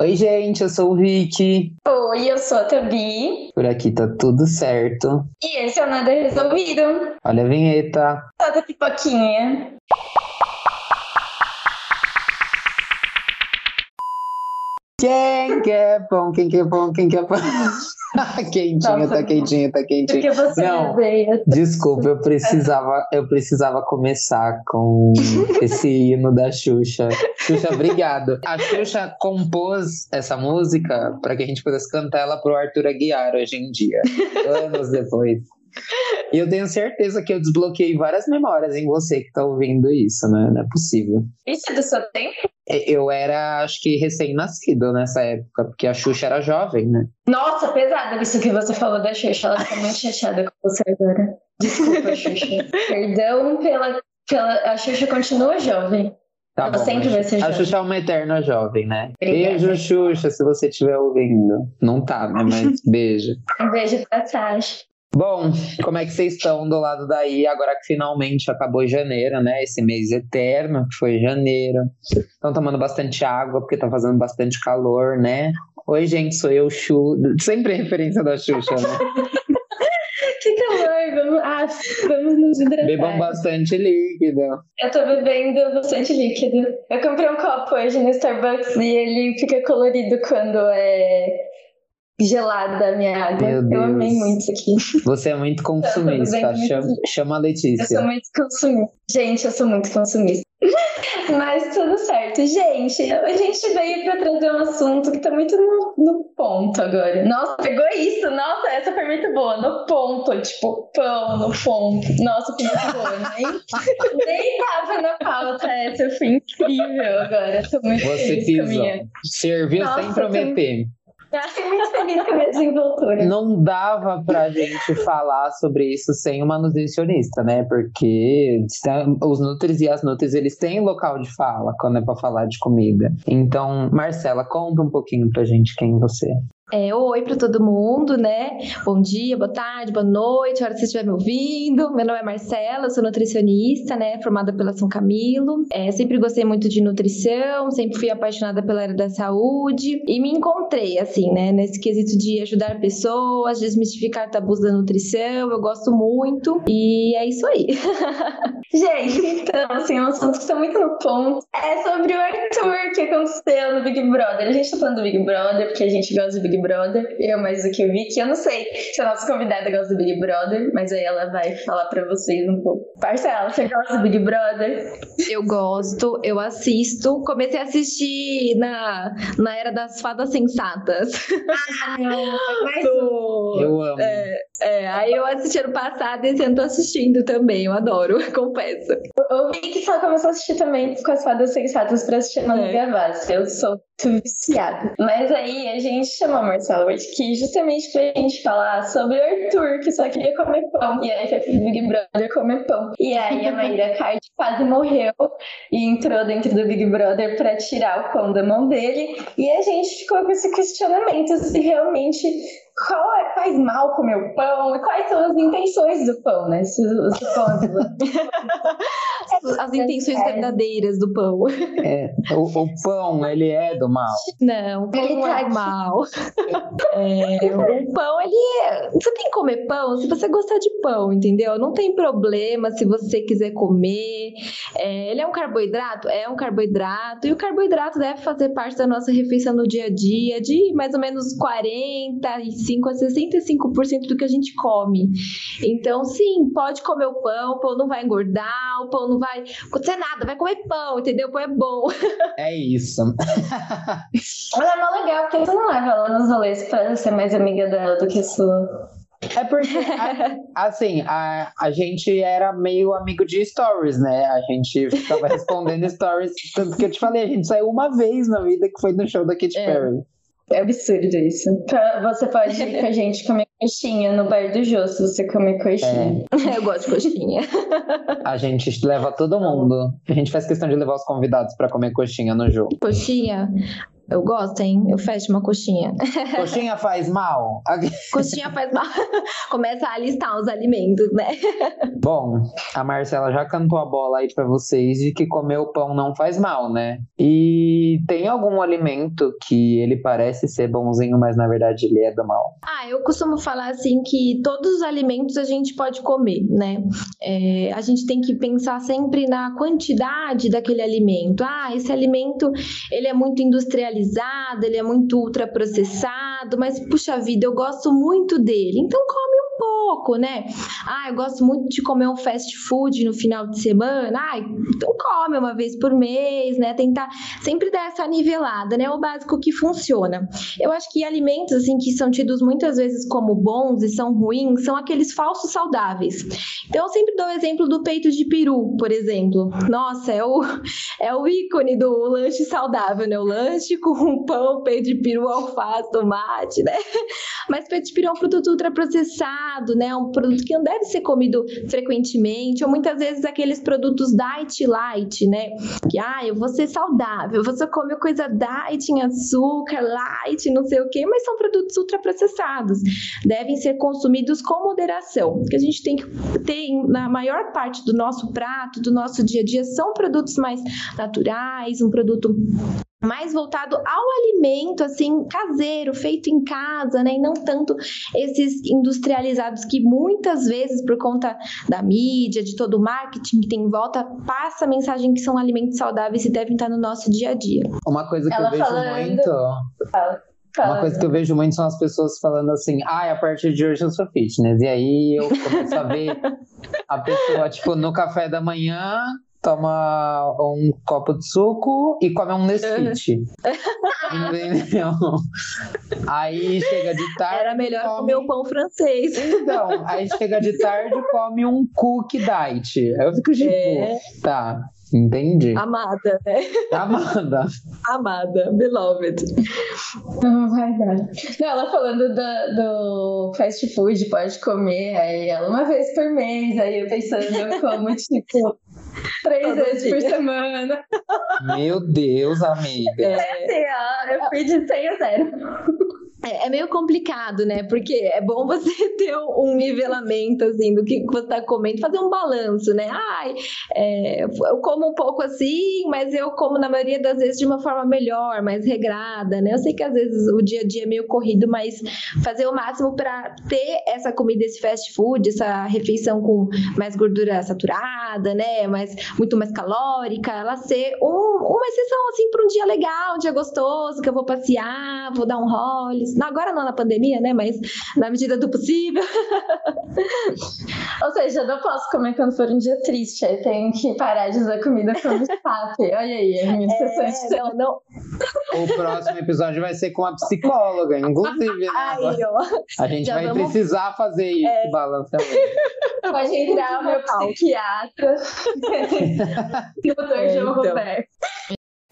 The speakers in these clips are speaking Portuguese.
Oi, gente, eu sou o Vicky. Oi, eu sou a Tabi. Por aqui tá tudo certo. E esse é o Nada Resolvido. Olha a vinheta. Toda pipoquinha. Quem quer pão? Quem quer pão? Quem quer pão? quentinha, Nossa, tá quentinha, tá quentinha. Porque você Não. veio. Desculpa, eu precisava, eu precisava começar com esse hino da Xuxa. Xuxa, obrigado. A Xuxa compôs essa música para que a gente pudesse cantar ela pro Arthur Aguiar hoje em dia, anos depois. E eu tenho certeza que eu desbloqueei várias memórias em você que tá ouvindo isso, né? Não é possível. Isso é do seu tempo? Eu era, acho que, recém-nascido nessa época, porque a Xuxa era jovem, né? Nossa, pesado isso que você falou da Xuxa. Ela tá muito chateada com você agora. Desculpa, Xuxa. Perdão pela, pela. A Xuxa continua jovem. Tá Ela bom, sempre a vai ser A jovem. Xuxa é uma eterna jovem, né? Obrigada. Beijo, Xuxa, se você estiver ouvindo. Não tá, né? Mas beijo. Um beijo pra Sasha. Bom, como é que vocês estão do lado daí, agora que finalmente acabou janeiro, né? Esse mês eterno, que foi janeiro. Estão tomando bastante água, porque tá fazendo bastante calor, né? Oi, gente, sou eu, Xu. Sempre referência da Xuxa, né? Que calor, vamos, ah, vamos nos hidratar. Bebam bastante líquido. Eu tô bebendo bastante líquido. Eu comprei um copo hoje no Starbucks e ele fica colorido quando é gelada a minha água. Meu Eu Deus. amei muito isso aqui. Você é muito consumista. Eu bem Chama, chama a Eu Letícia. sou muito consumista. Gente, eu sou muito consumista. Mas tudo certo. Gente, a gente veio pra trazer um assunto que tá muito no, no ponto agora. Nossa, pegou isso? Nossa, essa foi muito boa. No ponto, tipo, pão, no ponto. Nossa, foi muito boa. Nem, nem tava na pauta essa. Foi incrível agora. Tô muito Você feliz com a pisou. minha. Serviu Nossa, sem prometer. Tô muito feliz com a minha desenvoltura. Não dava pra gente falar sobre isso sem uma nutricionista, né? Porque os nutris e as nutris, eles têm local de fala quando é pra falar de comida. Então, Marcela, conta um pouquinho pra gente quem você é. É, oi para todo mundo, né? Bom dia, boa tarde, boa noite, hora que você estiver me ouvindo. Meu nome é Marcela, sou nutricionista, né? Formada pela São Camilo. É, sempre gostei muito de nutrição, sempre fui apaixonada pela área da saúde e me encontrei, assim, né? Nesse quesito de ajudar pessoas, desmistificar tabus da nutrição. Eu gosto muito e é isso aí. Gente, então, assim, um assunto que está muito no ponto é sobre o Arthur que aconteceu no Big Brother. A gente tá falando do Big Brother porque a gente gosta do Big Brother, eu mais do que o Vicky. Eu não sei se a nossa convidada gosta do Big Brother, mas aí ela vai falar pra vocês um pouco. Parcela, você gosta do Big Brother? Eu gosto, eu assisto. Comecei a assistir na, na era das fadas sensatas. Ah, não, mas Do- Eu amo. É, aí eu assisti ano passado e esse ano tô assistindo também, eu adoro, confesso. o Vicky só começou a assistir também com as fadas sensatas pra assistir Manu É. Gavassi. Eu sou viciada. Mas aí a gente chamou a Marcela aqui justamente pra gente falar sobre o Arthur, que só queria comer pão. E aí foi pro Big Brother comer pão. E aí a Maíra Card quase morreu e entrou dentro do Big Brother pra tirar o pão da mão dele. E a gente ficou com esse questionamento se realmente qual é, faz mal comer o pão e quais são as intenções do pão, né? Se, se o pão As intenções verdadeiras do pão. É, o, o pão, ele é do mal. Não, o pão Ele não tá é aqui. mal. É, o pão, ele é. Você tem que comer pão se você gostar de pão, entendeu? Não tem problema se você quiser comer. É, ele é um carboidrato? É um carboidrato. E o carboidrato deve fazer parte da nossa refeição no dia a dia, de mais ou menos 45 a 65% do que a gente come. Então, sim, pode comer o pão, o pão não vai engordar, o pão não vai acontecer nada, vai comer pão, entendeu? Pão é bom. É isso. Mas é mó legal, porque você não leva ela nos rolês pra ser mais amiga dela do que sua. É porque, a- assim, a, a gente era meio amigo de stories, né? A gente ficava respondendo stories. Tanto que eu te falei, a gente saiu uma vez na vida que foi no show da Katy É. Perry. É absurdo isso. Você pode ir com a gente comer coxinha no bar do Jô, se você comer coxinha. Eu gosto de coxinha. A gente leva todo mundo. A gente faz questão de levar os convidados pra comer coxinha no jogo. Coxinha. Eu gosto, hein? Eu fecho uma coxinha. Coxinha faz mal? coxinha faz mal. Começa a listar os alimentos, né? Bom, a Marcela já cantou a bola aí pra vocês de que comer o pão não faz mal, né? E tem algum alimento que ele parece ser bonzinho, mas na verdade ele é do mal? Ah, eu costumo falar assim que todos os alimentos a gente pode comer, né? É, a gente tem que pensar sempre na quantidade daquele alimento. Ah, esse alimento ele é muito industrializado, ele é muito ultraprocessado, mas puxa vida, eu gosto muito dele. Então come pouco, né? Ah, eu gosto muito de comer um fast food no final de semana. Ah, então come uma vez por mês, né? Tentar sempre dar essa nivelada, né? O básico que funciona. Eu acho que alimentos assim que são tidos muitas vezes como bons e são ruins são aqueles falsos saudáveis. Então eu sempre dou o exemplo do peito de peru, por exemplo. Nossa, é o é o ícone do lanche saudável, né? O lanche com pão, peito de peru, alface, tomate, né? Mas peito de peru é um produto ultraprocessado, né? Um produto que não deve ser comido frequentemente, ou muitas vezes aqueles produtos diet light, né? Que, ah, eu vou ser saudável, você come coisa diet em açúcar, light, não sei o quê, mas são produtos ultraprocessados. Devem ser consumidos com moderação. Que a gente tem que ter na maior parte do nosso prato, do nosso dia a dia, são produtos mais naturais, um produto mais voltado ao alimento, assim, caseiro, feito em casa, né? E não tanto esses industrializados que muitas vezes, por conta da mídia, de todo o marketing que tem em volta, passa a mensagem que são alimentos saudáveis e devem estar no nosso dia a dia. Uma coisa que Ela eu vejo falando- muito. Fala. Uma coisa que eu vejo muito são as pessoas falando assim, ah, a partir de hoje eu sou fitness. E aí eu começo a ver a pessoa, tipo, no café da manhã, toma um copo de suco e come um Nesquik. Entendeu? Aí chega de tarde. Era melhor come... comer o pão francês. Então, aí chega de tarde e come um cookie diet. Aí eu fico tipo, É. tá, entendi. Amada, né? Amanda. Amada, beloved. Não vai dar. Não, ela falando do, do fast food, pode comer, aí ela uma vez por mês, aí eu pensando, eu como tipo três Todo vezes por dia. semana. Meu Deus, amiga. É, Assim, ó, eu fui de 100 a 0. É, é meio complicado, né? Porque é bom você ter um nivelamento, assim, do que você tá comendo, fazer um balanço, né? Ai, é, eu como um pouco assim, mas eu como na maioria das vezes de uma forma melhor, mais regrada, né? Eu sei que às vezes o dia a dia é meio corrido, mas fazer o máximo para ter essa comida, esse fast food, essa refeição com mais gordura saturada, né? Mais, muito mais calórica, ela ser um- uma exceção, assim, para um dia legal, um dia gostoso, que eu vou passear, vou dar um rolê. Não, agora não na pandemia, né? Mas na medida do possível. Ou seja, eu não posso comer quando for um dia triste, aí tenho que parar de usar comida como escape. Olha aí, a minha sessão de É, não, não. O próximo episódio vai ser com a psicóloga, inclusive. né? Aí, ó. A gente já vai vamos- É. precisar fazer isso, esse balanceamento. Pode entrar o meu psiquiatra, doutor É, João então. Roberto.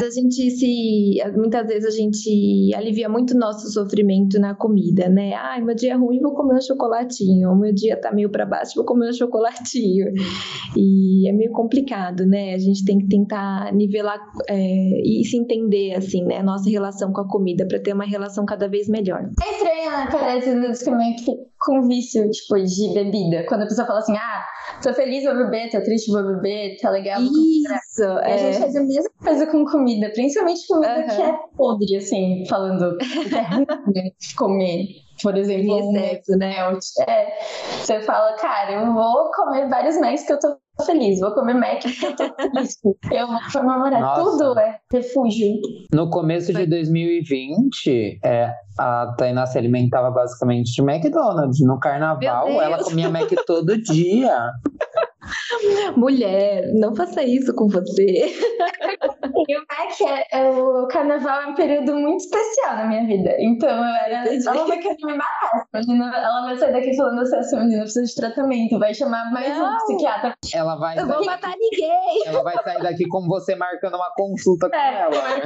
A gente se. Muitas vezes a gente alivia muito o nosso sofrimento na comida, né? Ai, meu dia é ruim, vou comer um chocolatinho. Meu dia tá meio para baixo, vou comer um chocolatinho. E é meio complicado, né? A gente tem que tentar nivelar é, e se entender, assim, né? Nossa relação com a comida, para ter uma relação cada vez melhor. É estranho, né? Parece que com vício, tipo, de bebida. Quando a pessoa fala assim, ah, tô feliz, vou beber, tô triste, vou beber, tá legal. Isso, E a gente é. faz a mesma coisa com comida, principalmente comida Aham. que é podre, assim, falando é ruim né, comer. Por exemplo, Em um excesso, né? É, você fala, cara, eu vou comer vários Macs que eu tô feliz, vou comer Mac que eu tô feliz. Eu vou comemorar. Nossa. Tudo é refúgio. No começo de 2020, é, a Tainá se alimentava basicamente de McDonald's. No carnaval, ela comia Mac todo dia. Mulher, não faça isso com você. E o Mac, é, é- o carnaval é um período muito especial na minha vida. Então eu era. Entendi. Ela vai querer me matar. Ela vai sair daqui falando assim: essa menina precisa de tratamento, vai chamar mais um Não. psiquiatra. Ela vai, Eu vou sair, matar ninguém. ela vai sair daqui com você marcando uma consulta com É. ela.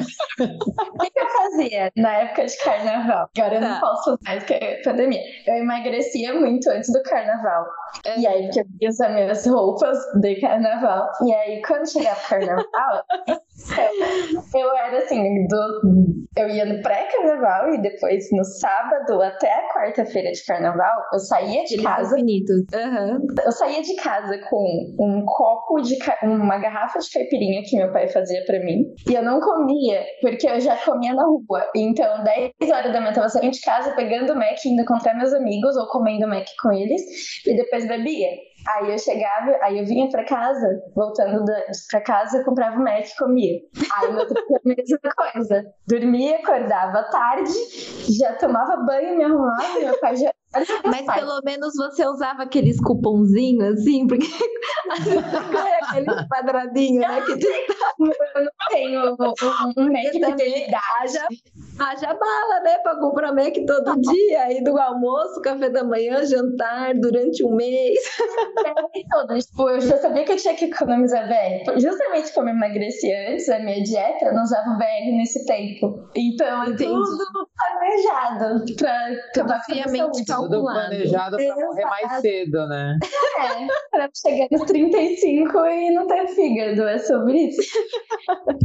O que, que eu fazia na época de carnaval? Agora eu não Tá. posso mais, porque é pandemia. Eu emagrecia muito antes do carnaval. E aí, porque eu ia usar minhas roupas amigos de carnaval. E aí, quando chegava o carnaval, eu era assim, do, eu ia no pré-carnaval e depois no sábado até a quarta-feira de carnaval, eu saía de casa. Uhum. Eu saía de casa com um copo de uma garrafa de caipirinha que meu pai fazia para mim. E eu não comia, porque eu já comia na rua. Então, 10 horas da manhã eu tava saindo de casa, pegando o Mac, indo encontrar meus amigos ou comendo Mac com eles, e depois bebia. Aí eu chegava, aí eu vinha pra casa, voltando da, pra casa, comprava o Mac e comia. Aí no outro a mesma coisa. Dormia, acordava tarde, já tomava banho, me arrumava, meu pai já mas pelo menos você usava aqueles cupomzinhos, assim, porque aquele quadradinho, né? Que eu não tenho um, um mês de haja, haja bala, né? Pra comprar Mac todo dia, aí do almoço, café da manhã, jantar, durante um mês. todo. Tipo, eu já sabia que eu tinha que economizar VR. Justamente como eu emagreci antes, a minha dieta, eu não usava VR nesse tempo. Então, Entendi. tudo planejado pra acabar com tudo planejado pra morrer mais cedo, né? É, pra chegar nos 35 e não ter fígado, é sobre isso.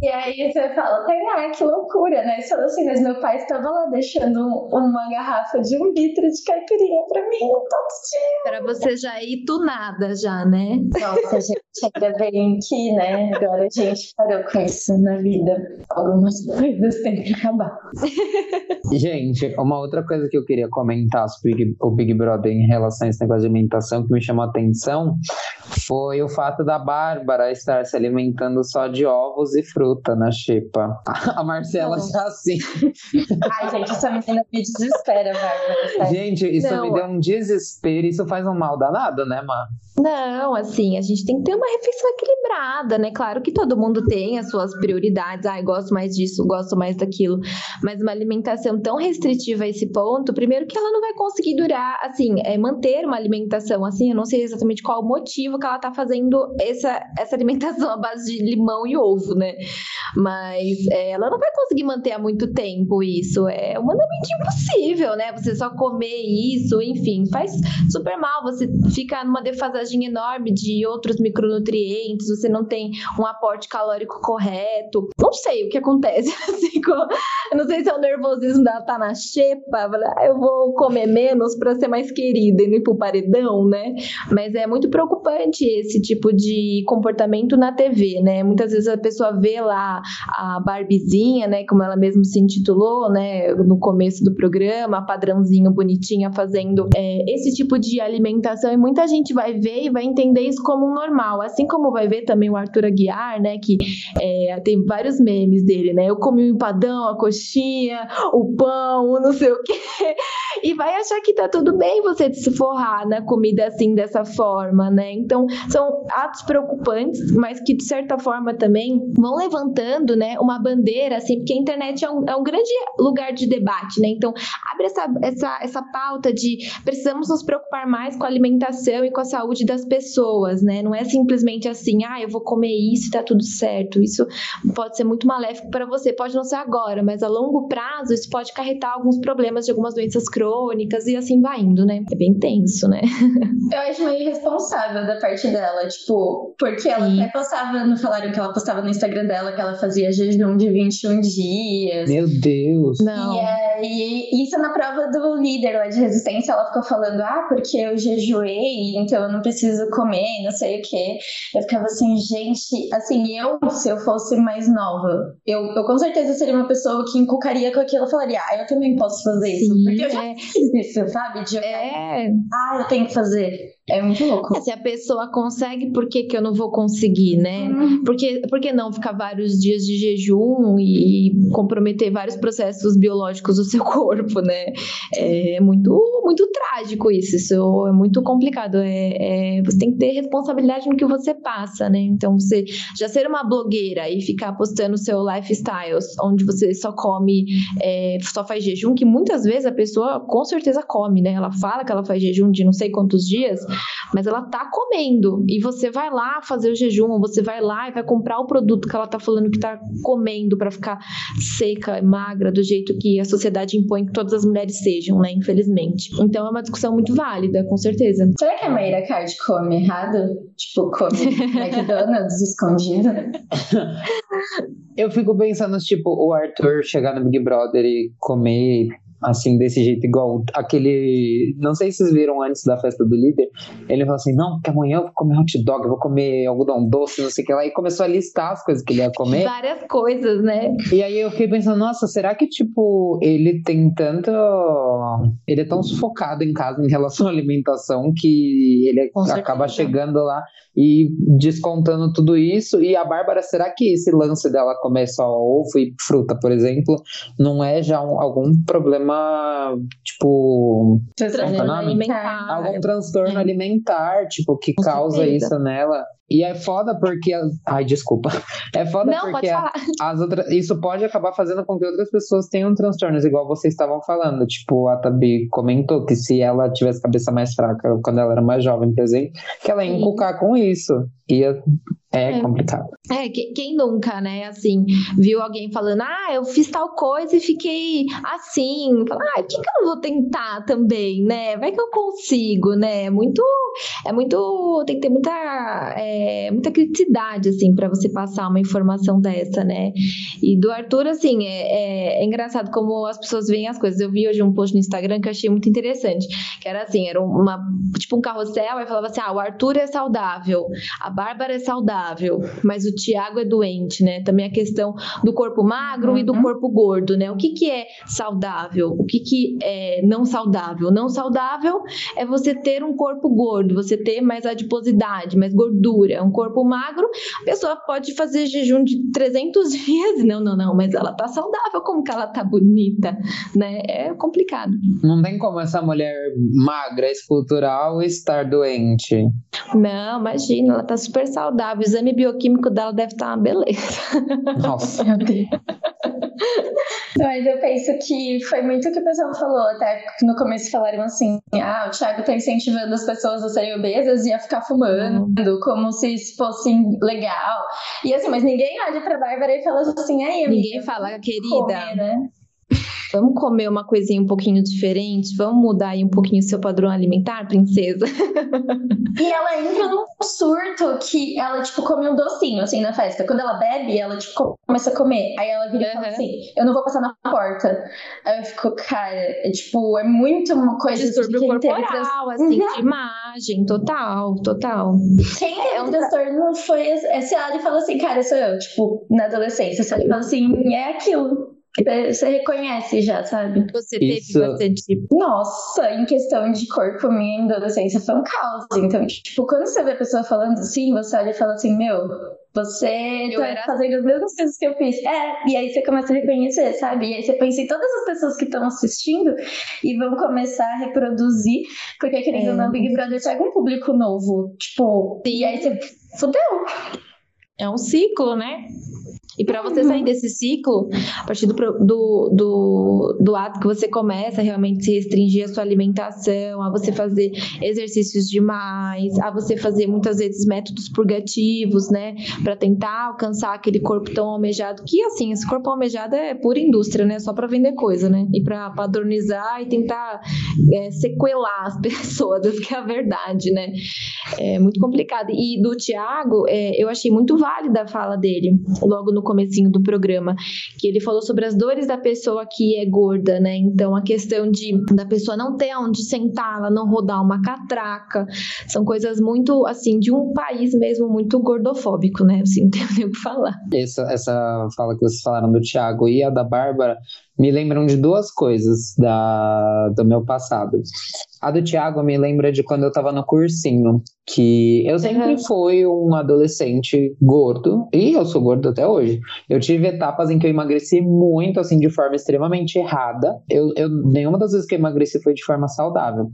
e aí você fala, ah, que loucura, né? Você fala assim, mas meu pai estava lá deixando uma garrafa de um litro de caipirinha pra mim todo dia. Pra você já ir tunada já, né? Nossa, gente, ainda bem que, né? Agora a gente parou com isso na vida. Algumas coisas têm que acabar. Gente, uma outra coisa que eu queria comentar sobre o Big Brother em relação a esse negócio de alimentação que me chamou a atenção foi o fato da Bárbara estar se alimentando só de ovos e fruta na xepa. A Marcela já assim. Ai, gente, essa menina me desespera, Bárbara. Gente, isso Não. me deu um desespero. Isso faz um mal danado, né, Mar? Não, assim, a gente tem que ter uma refeição equilibrada, né? Claro que todo mundo tem as suas prioridades. Ai, gosto mais disso, gosto mais daquilo. Mas uma alimentação tão restritiva a esse ponto, primeiro que ela não vai conseguir durar, assim, é, manter uma alimentação assim. Eu não sei exatamente qual o motivo que ela tá fazendo essa, essa alimentação à base de limão e ovo, né? Mas é, ela não vai conseguir manter há muito tempo isso. É humanamente impossível, né? Você só comer isso, enfim, faz super mal. Você fica numa defasagem enorme de outros micronutrientes, você não tem um aporte calórico correto. Não sei o que acontece. Assim, com... Não sei se é o nervosismo dela tá na xepa, ah, eu vou comer menos para ser mais querida e não ir pro paredão, né? Mas é muito preocupante esse tipo de comportamento na TV, né? Muitas vezes a pessoa vê lá a Barbizinha, né, como ela mesmo se intitulou, né, no começo do programa, padrãozinho bonitinha fazendo é, esse tipo de alimentação e muita gente vai ver e vai entender isso como um normal. Assim como vai ver também o Arthur Aguiar, né? Que é, tem vários memes dele, né? Eu comi o empadão, a coxinha, o pão, o não sei o quê. E vai achar que tá tudo bem você se forrar na comida assim, dessa forma, né? Então, são atos preocupantes, mas que de certa forma também vão levantando, né? Uma bandeira, assim, porque a internet é um, é um grande lugar de debate, né? Então, abre essa, essa, essa pauta de precisamos nos preocupar mais com a alimentação e com a saúde das pessoas, né? Não é simplesmente assim, ah, eu vou comer isso e tá tudo certo. Isso pode ser muito maléfico para você. Pode não ser agora, mas a longo prazo isso pode carretar alguns problemas de algumas doenças crônicas e assim vai indo, né? É bem tenso, né? Eu acho meio irresponsável da parte dela, tipo, porque ela Sim. até postava, não falaram que ela postava no Instagram dela que ela fazia jejum de 21 dias. Meu Deus! Não. E aí, isso na prova do líder lá de resistência, ela ficou falando, ah, porque eu jejuei, então eu não preciso comer, não sei o que. Eu ficava assim, gente, assim, eu, se eu fosse mais nova, eu, eu com certeza seria uma pessoa que encucaria com aquilo e falaria, ah, eu também posso fazer Sim, isso. Porque eu já é. fiz isso, sabe? De é. ah, eu tenho que fazer. É muito louco. Se a pessoa consegue, por que, que eu não vou conseguir, né? Uhum. Porque, por que não ficar vários dias de jejum e comprometer vários processos biológicos do seu corpo, né? É muito, muito trágico isso. Isso é muito complicado. É, é, você tem que ter responsabilidade no que você passa, né? Então, você já ser uma blogueira e ficar postando seu lifestyle, onde você só come, é, só faz jejum, que muitas vezes a pessoa com certeza come, né? Ela fala que ela faz jejum de não sei quantos dias, mas ela tá comendo. E você vai lá fazer o jejum, você vai lá e vai comprar o produto que ela tá falando que tá comendo para ficar seca, magra, do jeito que a sociedade impõe que todas as mulheres sejam, né? Infelizmente. Então é uma discussão muito válida, com certeza. Será que a Maíra Card come errado? Tipo, come McDonald's escondido? Eu fico pensando, tipo, o Arthur chegar no Big Brother e comer assim, desse jeito, igual aquele. Não sei se vocês viram antes da festa do líder. Ele falou assim: não, porque amanhã eu vou comer hot dog, eu vou comer algodão doce, não sei o que lá. E começou a listar as coisas que ele ia comer. Várias coisas, né? E aí eu fiquei pensando: nossa, será que, tipo, ele tem tanto. Ele é tão sufocado em casa em relação à alimentação que ele Com acaba certeza. chegando lá e descontando tudo isso. E a Bárbara, será que esse lance dela comer só ovo e fruta, por exemplo, não é já um, algum problema, tipo. Transtorno alimentar. Algum transtorno é. alimentar, tipo, que Com causa certeza. isso nela. E é foda porque. Ai, desculpa. É foda não, porque as outras. Isso pode acabar fazendo com que outras pessoas tenham transtornos, igual vocês estavam falando. Tipo, a Tabi comentou que se ela tivesse cabeça mais fraca quando ela era mais jovem, por exemplo, que ela ia inculcar com isso. Ia é, é, complicado. É, quem nunca, né, assim, viu alguém falando, ah, eu fiz tal coisa e fiquei assim, fala, ah, por que, que eu não vou tentar também, né? Vai que eu consigo, né? É muito, é muito, tem que ter muita, é, muita criticidade, assim, para você passar uma informação dessa, né? E do Arthur, assim, é, é, é, engraçado como as pessoas veem as coisas. Eu vi hoje um post no Instagram que eu achei muito interessante, que era assim, era uma, tipo um carrossel, e falava assim, ah, o Arthur é saudável, a Bárbara é saudável, saudável, mas o Tiago é doente, né? Também a questão do corpo magro uhum. e do uhum. corpo gordo, né? O que, que é saudável? O que, que é não saudável? Não saudável é você ter um corpo gordo, você ter mais adiposidade, mais gordura. Um corpo magro, a pessoa pode fazer jejum de 300 dias. Não, não, não, mas ela tá saudável, como que ela tá bonita, né? É complicado. Não tem como essa mulher magra, escultural, estar doente. Não, imagina, ela tá super saudável exame bioquímico dela deve estar uma beleza. Nossa, meu Deus. Mas eu penso que foi muito o que o pessoal falou, até no começo falaram assim: ah, o Thiago tá incentivando as pessoas a serem obesas e a ficar fumando, uhum. como se isso fosse legal. E assim, mas ninguém olha pra Bárbara e fala assim: aí, amiga, Ninguém fala, querida. Comer, né? Vamos comer uma coisinha um pouquinho diferente? Vamos mudar aí um pouquinho o seu padrão alimentar, princesa? e ela entra num surto que ela, tipo, come um docinho, assim, na festa. Quando ela bebe, ela, tipo, começa a comer. Aí ela vira uhum. e fala assim, eu não vou passar na porta. Aí eu fico, cara, é, tipo, é muito uma coisa... Distúrbio de corporal, assim, uhum. de imagem, total, total. Quem teve é um transtorno foi esse ela e falou assim, cara, sou eu, tipo, na adolescência. Ela falou assim, é aquilo. Você reconhece já, sabe? Você teve Isso. bastante. Nossa, em questão de corpo, minha adolescência foi um caos. Então, tipo, quando você vê a pessoa falando assim, você olha e fala assim: Meu, você eu tá era... fazendo as mesmas coisas que eu fiz. É, e aí você começa a reconhecer, sabe? E aí você pensa em todas as pessoas que estão assistindo e vão começar a reproduzir, porque querendo é. ou não, Big Brother pega um público novo. Tipo, Sim. e aí você fudeu. É um ciclo, né? E para você sair desse ciclo, a partir do, do, do, do, ato que você começa a realmente se restringir a sua alimentação, a você fazer exercícios demais, a você fazer muitas vezes métodos purgativos, né, para tentar alcançar aquele corpo tão almejado, que assim, esse corpo almejado é pura indústria, né, só para vender coisa, né, e para padronizar e tentar é, sequelar as pessoas, essa que é a verdade, né. É muito complicado. E do Tiago, é, eu achei muito válida a fala dele, logo no comecinho do programa, que ele falou sobre as dores da pessoa que é gorda, né? Então a questão de da pessoa não ter onde sentar, ela não rodar uma catraca, são coisas muito assim de um país mesmo muito gordofóbico, né? Assim, não tem o que falar. Essa, essa fala que vocês falaram do Thiago e a da Bárbara me lembram de duas coisas da, do meu passado. A do Thiago me lembra de quando eu tava no cursinho, que eu sempre uhum. fui um adolescente gordo, e eu sou gordo até hoje. Eu tive etapas em que eu emagreci muito, assim, de forma extremamente errada. Eu, eu nenhuma das vezes que eu emagreci foi de forma saudável.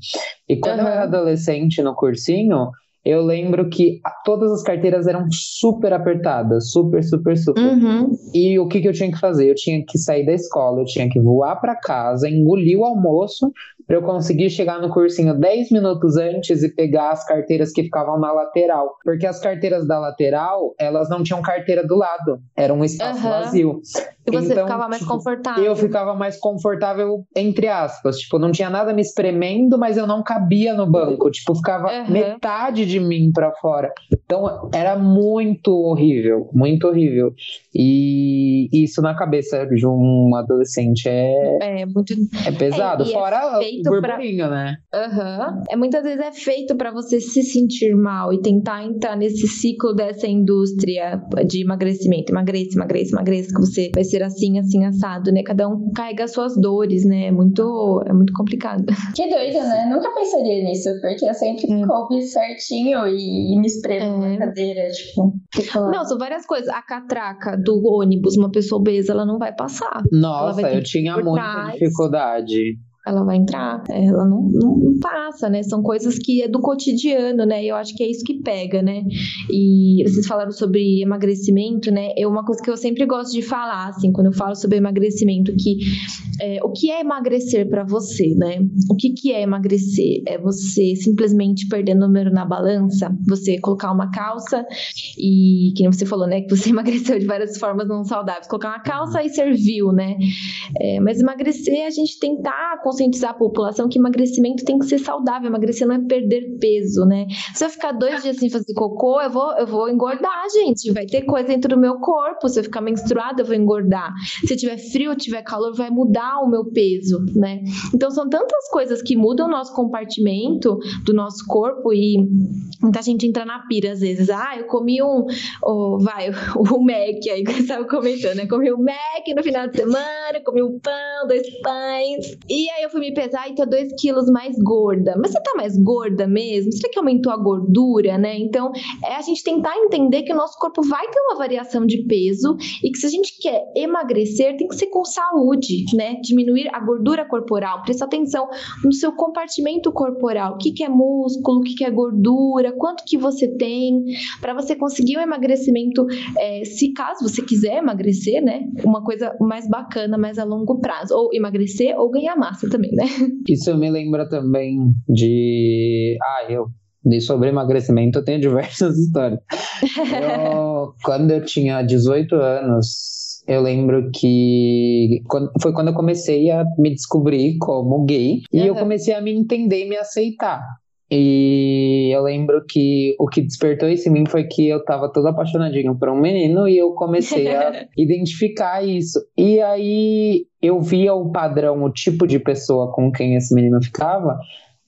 E quando uhum. eu era adolescente no cursinho, eu lembro que todas as carteiras eram super apertadas, super, super, super. Uhum. E o que, que eu tinha que fazer? Eu tinha que sair da escola, eu tinha que voar para casa, engolir o almoço para eu conseguir chegar no cursinho 10 minutos antes e pegar as carteiras que ficavam na lateral. Porque as carteiras da lateral, elas não tinham carteira do lado, era um espaço Uhum. vazio. E você Então, ficava mais tipo, confortável. Eu ficava mais confortável, entre aspas. Tipo, não tinha nada me espremendo, mas eu não cabia no banco. Tipo, ficava Uhum. metade de mim pra fora. Então, era muito horrível, muito horrível. E isso na cabeça de um adolescente é, É muito. é pesado. É, é Fora o feito pra- burburinho, né? Aham. É muitas vezes é feito para você se sentir mal e tentar entrar nesse ciclo dessa indústria de emagrecimento. Emagrece, emagrece, emagrece, que você vai ser assim, assim, assado, né? Cada um carrega as suas dores, né? É muito, é muito complicado. Que doido, né? Nunca pensaria nisso, porque eu sempre É. coube certinho e, e me espremo É. na cadeira, tipo. Não, são várias coisas. A catraca do ônibus, uma pessoa obesa, ela não vai passar. Nossa, eu tinha muita trás. dificuldade. Ela vai entrar, ela não, não, passa, né? São coisas que é do cotidiano, né? E eu acho que é isso que pega, né? E vocês falaram sobre emagrecimento, né? É uma coisa que eu sempre gosto de falar, assim, quando eu falo sobre emagrecimento, que é, o que é emagrecer para você, né? O que, que é emagrecer? É você simplesmente perder número na balança, você colocar uma calça e, que você falou, né? Que você emagreceu de várias formas não saudáveis, colocar uma calça e serviu, né? É, mas emagrecer, a gente tentar conscientizar a população que emagrecimento tem que ser saudável. Emagrecer não é perder peso, né? Se eu ficar dois dias sem fazer cocô, eu vou, eu vou engordar, gente. Vai ter coisa dentro do meu corpo. Se eu ficar menstruada, eu vou engordar. Se tiver frio, tiver calor, vai mudar o meu peso, né? Então são tantas coisas que mudam o nosso compartimento do nosso corpo e muita gente entra na pira às vezes. Ah, eu comi um, oh, vai, o Mac aí que você estava comentando, né? Comi um Mac no final de semana, comi um pão, dois pães. E aí eu fui me pesar e tô dois quilos mais gorda. Mas você tá mais gorda mesmo? Será que aumentou a gordura, né? Então, é a gente tentar entender que o nosso corpo vai ter uma variação de peso e que se a gente quer emagrecer, tem que ser com saúde, né? Diminuir a gordura corporal. Presta atenção no seu compartimento corporal. O que, que é músculo, o que, que é gordura, quanto que você tem, para você conseguir o emagrecimento, é, se caso você quiser emagrecer, né? Uma coisa mais bacana, mais a longo prazo. Ou emagrecer ou ganhar massa também, né? Isso me lembra também de. Ah, eu. De sobre emagrecimento, eu tenho diversas histórias. Eu, quando eu tinha 18 anos, eu lembro que quando- foi quando eu comecei a me descobrir como gay e eu comecei a me entender e me aceitar. E eu lembro que o que despertou isso em mim foi que eu tava todo apaixonadinho por um menino e eu comecei a identificar isso. E aí eu via o padrão, o tipo de pessoa com quem esse menino ficava,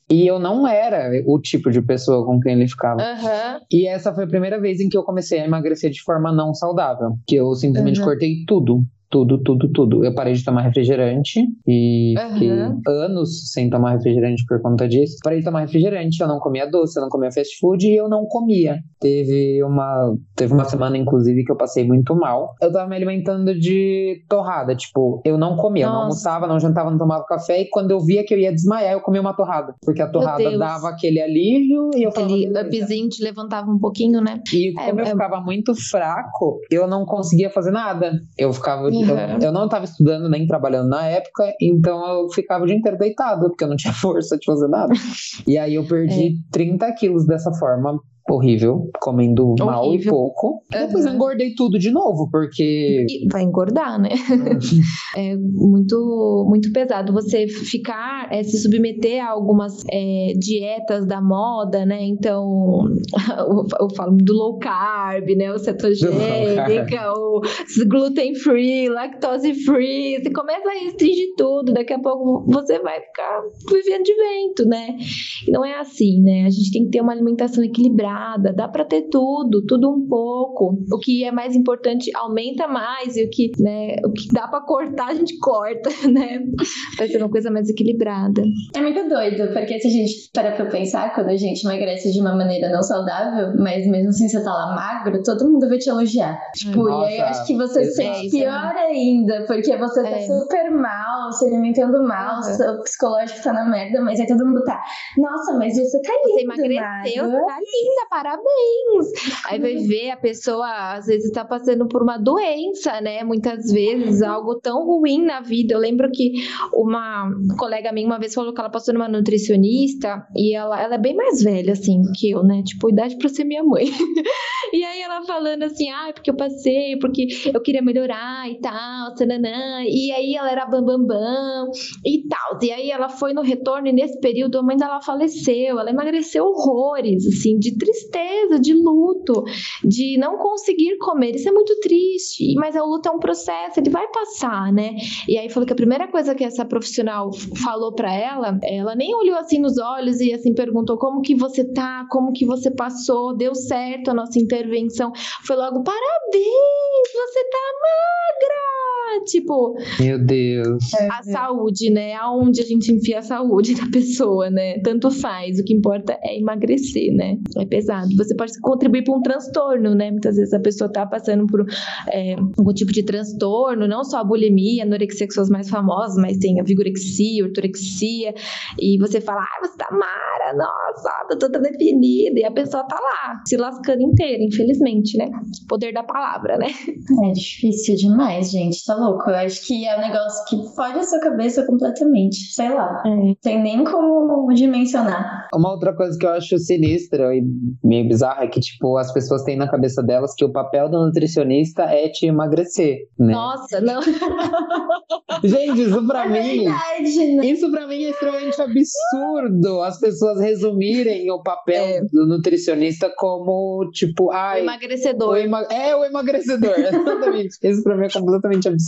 e eu não era o tipo de pessoa com quem ele ficava. Aham. E essa foi a primeira vez em que eu comecei a emagrecer de forma não saudável. Que eu simplesmente Uhum. cortei tudo. Tudo, tudo, tudo. Eu parei de tomar refrigerante e fiquei Uhum. anos sem tomar refrigerante por conta disso. Parei de tomar refrigerante, eu não comia doce, eu não comia fast food e eu não comia. Teve uma, teve uma semana, inclusive, que eu passei muito mal. Eu tava me alimentando de torrada, tipo, eu não comia, eu não almoçava, não jantava, não tomava café e quando eu via que eu ia desmaiar, eu comia uma torrada. Porque a torrada dava aquele alívio e eu Aquele upzinho te levantava um pouquinho, né? E É, como eu é- ficava muito fraco, eu não conseguia fazer nada. Eu ficava. Uhum. Eu, não estava estudando nem trabalhando na época, então eu ficava o dia inteiro deitado, porque eu não tinha força de fazer nada. e aí eu perdi É. 30 quilos dessa forma. Horrível, comendo mal e Horrível. pouco. Depois eu Uhum. engordei tudo de novo, porque. E vai engordar, né? é muito, muito pesado você ficar, é, se submeter a algumas é, dietas da moda, né? Então, eu, eu falo do low carb, né? O cetogênica, o gluten free, lactose free. Você começa a restringir tudo, daqui a pouco você vai ficar vivendo de vento, né? E não é assim, né? A gente tem que ter uma alimentação equilibrada, dá para ter tudo, tudo um pouco. O que é mais importante aumenta mais e o que, né, o que dá para cortar a gente corta, né? Vai ser uma coisa mais equilibrada. É muito doido, porque se a gente parar pra pensar, quando a gente emagrece de uma maneira não saudável, mas mesmo assim você tá lá magro, todo mundo vai te elogiar. Tipo, e aí eu Nossa, acho que você se sente pior ainda, porque você tá É. super mal, se alimentando mal, Uhum. seu psicológico tá na merda, mas aí todo mundo tá, nossa, mas você tá Você lindo, emagreceu, magro." tá linda, parabéns. Aí vai ver a pessoa às vezes está passando por uma doença, né? Muitas vezes algo tão ruim na vida. Eu lembro que uma colega minha uma vez falou que ela passou numa nutricionista e ela, ela é bem mais velha assim que eu, né? Tipo, idade para ser minha mãe. e aí ela falando assim: "Ah, porque eu passei, porque eu queria melhorar e tal, tananã". E aí ela era bambambam bam, bam, e tal. E aí ela foi no retorno e nesse período a mãe dela faleceu. Ela emagreceu horrores, assim, de tristeza, de luto, de não conseguir comer. Isso é muito triste, mas o luto é um processo, ele vai passar, né? E aí falou que a primeira coisa que essa profissional falou para ela, ela nem olhou assim nos olhos e assim perguntou como que você tá, como que você passou, deu certo a nossa intervenção. Foi logo parabéns, você tá magra. Tipo, meu Deus. A saúde, né? Aonde a gente enfia a saúde da pessoa, né? Tanto faz, o que importa é emagrecer, né? É pesado. Você pode contribuir para um transtorno, né? Muitas vezes a pessoa tá passando por é, algum tipo de transtorno, não só a bulimia, a anorexia que são as mais famosas, mas tem a vigorexia, ortorexia, e você fala, ah, você tá mara, nossa, tá toda definida, e a pessoa tá lá, se lascando inteira, infelizmente, né? Poder da palavra, né? É difícil demais, gente, tá louco? Eu acho que é um negócio que fode a sua cabeça completamente, sei lá. É. Tem nem como dimensionar. Uma outra coisa que eu acho sinistra e meio bizarra é que, tipo, as pessoas têm na cabeça delas que o papel do nutricionista é te emagrecer, né? Nossa, não. Gente, isso pra é mim. Verdade, né? Isso pra mim é extremamente absurdo. As pessoas resumirem o papel é. do nutricionista como, tipo, ai. O emagrecedor. O ema... É, o emagrecedor, exatamente. isso pra mim é completamente absurdo.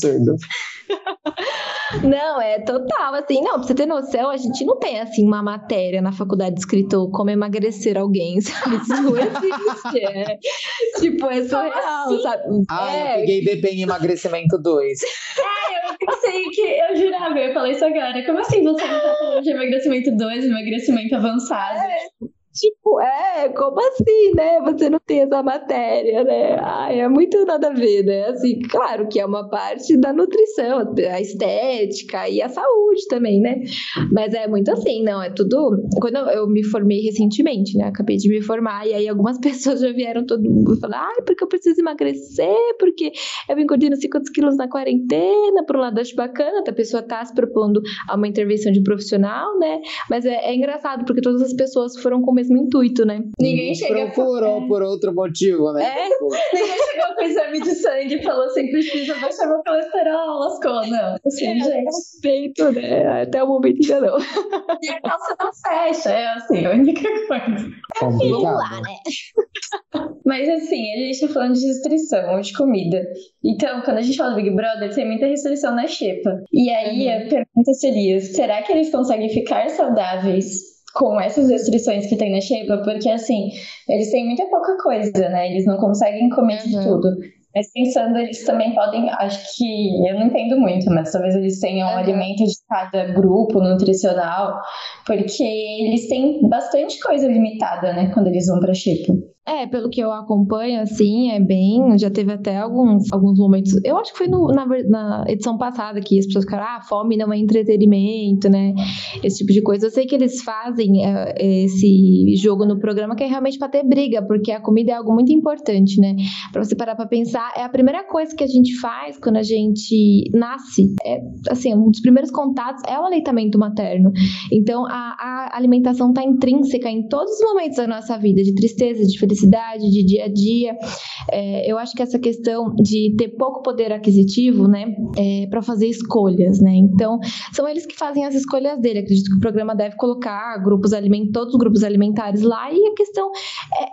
Não, é total, assim, não, pra você ter noção, a gente não tem, assim, uma matéria na faculdade escrito como emagrecer alguém, sabe? Isso não existe, é. Tipo, é surreal, assim? sabe? Ah, é. eu peguei BP em emagrecimento 2. É, eu pensei que, eu jurava, eu falei isso agora, como assim você não tá falando de emagrecimento 2, emagrecimento avançado? É. Tipo, é, como assim, né? Você não tem essa matéria, né? Ai, é muito nada a ver, né? Assim, claro que é uma parte da nutrição, a estética e a saúde também, né? Mas é muito assim, não, é tudo. Quando eu me formei recentemente, né? Acabei de me formar, e aí algumas pessoas já vieram todo mundo falar, ai, porque eu preciso emagrecer, porque eu engordei não sei quantos quilos na quarentena, por um lado acho bacana, a pessoa tá se propondo a uma intervenção de profissional, né? Mas é, é engraçado, porque todas as pessoas foram com mesmo intuito, né? Ninguém chegou Procurou é. por outro motivo, né? É. Ninguém chegou com exame de sangue e falou assim: precisa baixar meu colesterol, lascou. Não. Assim, é, gente. Feito, né? Até o momento ainda não. E a calça não fecha, é assim, a única coisa. Vamos lá, né? Mas assim, a gente tá falando de restrição de comida. Então, quando a gente fala do Big Brother, tem muita restrição na xepa. E aí uhum. a pergunta seria: será que eles conseguem ficar saudáveis com essas restrições que tem na Shape, porque assim, eles têm muita pouca coisa, né? Eles não conseguem comer uhum. de tudo. Mas pensando, eles também podem, acho que, eu não entendo muito, mas talvez eles tenham uhum. um alimento de cada grupo nutricional, porque eles têm bastante coisa limitada, né, quando eles vão pra Chipo. É, pelo que eu acompanho, assim, é bem. Já teve até alguns, alguns momentos. Eu acho que foi no, na, na edição passada que as pessoas ficaram, ah, fome não é entretenimento, né? Esse tipo de coisa. Eu sei que eles fazem é, esse jogo no programa que é realmente para ter briga, porque a comida é algo muito importante, né? Pra você parar pra pensar, é a primeira coisa que a gente faz quando a gente nasce. É, assim, um dos primeiros contatos é o aleitamento materno. Então, a, a alimentação tá intrínseca em todos os momentos da nossa vida, de tristeza, de felicidade necessidade de dia a dia. É, eu acho que essa questão de ter pouco poder aquisitivo, né, é, para fazer escolhas, né? Então, são eles que fazem as escolhas dele. Acredito que o programa deve colocar grupos alimentares, todos os grupos alimentares lá. E a questão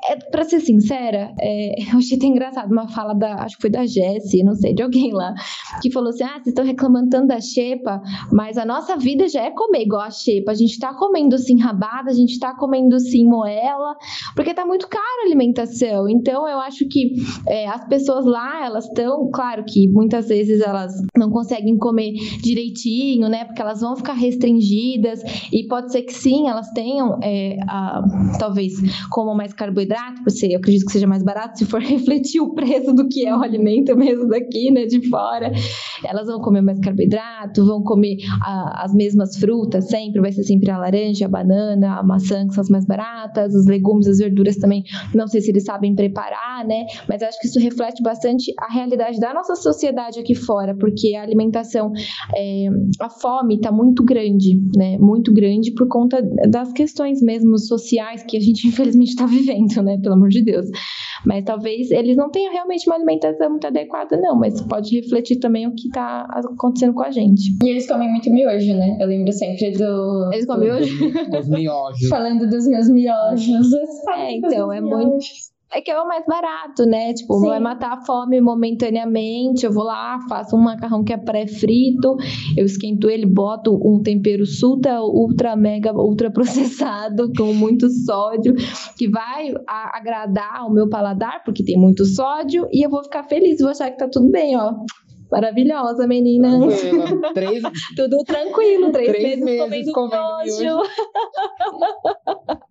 é, é para ser sincera, é, eu achei até engraçado uma fala da, acho que foi da Jessie, não sei, de alguém lá, que falou assim: ah, vocês estão reclamando tanto da xepa, mas a nossa vida já é comer igual a xepa. A gente tá comendo sim rabada, a gente tá comendo sim moela, porque tá muito caro alimentação. Então, eu acho que é, as pessoas lá, elas estão, claro que muitas vezes elas não conseguem comer direitinho, né? Porque elas vão ficar restringidas e pode ser que sim, elas tenham, é, a, talvez, como mais carboidrato, porque eu acredito que seja mais barato se for refletir o preço do que é o alimento mesmo daqui, né? De fora. Elas vão comer mais carboidrato, vão comer a, as mesmas frutas sempre, vai ser sempre a laranja, a banana, a maçã, que são as mais baratas, os legumes, as verduras também não sei se eles sabem preparar, né? Mas acho que isso reflete bastante a realidade da nossa sociedade aqui fora, porque a alimentação, é, a fome está muito grande, né? Muito grande por conta das questões mesmo sociais que a gente infelizmente está vivendo, né? Pelo amor de Deus. Mas talvez eles não tenham realmente uma alimentação muito adequada, não, mas pode refletir também o que está acontecendo com a gente. E eles comem muito miojo, né? Eu lembro sempre do. Eles comem miojo? Dos miojos. Falando dos meus miojos. É, então, é muito. É que é o mais barato, né? Tipo, Sim. vai matar a fome momentaneamente. Eu vou lá, faço um macarrão que é pré-frito, eu esquento ele, boto um tempero sulta, ultra, mega, ultra processado, com muito sódio, que vai agradar o meu paladar, porque tem muito sódio, e eu vou ficar feliz, vou achar que tá tudo bem, ó. Maravilhosa, menina. Tranquila. Três, Tudo tranquilo, três, Três meses, meses comendo, comendo miojo.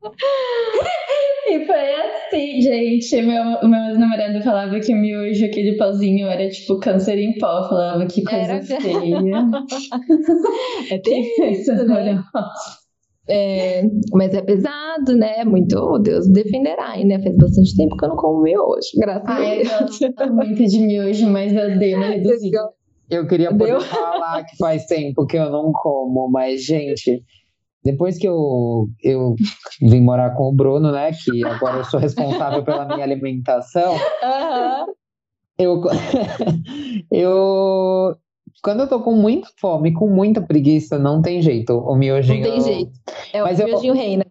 E foi assim, gente. Meu, meu namorado falava que o miojo, aquele pozinho, era tipo câncer em pó. Falava que coisa Era. feia. É terrível, né? É, mas é pesado, né? Muito, oh, Deus defenderá, né? Faz bastante tempo que eu não como miojo, graças a Ai, eu Deus. gosto muito de miojo, mas eu dei uma reduzida. Eu queria poder Deu? falar que faz tempo que eu não como, mas, gente, depois que eu, eu vim morar com o Bruno, né? Que agora eu sou responsável pela minha alimentação, eu, eu. Quando eu tô com muita fome, com muita preguiça, não tem jeito. O Não miojinho. tem jeito. É o Mas eu- miojinho reina.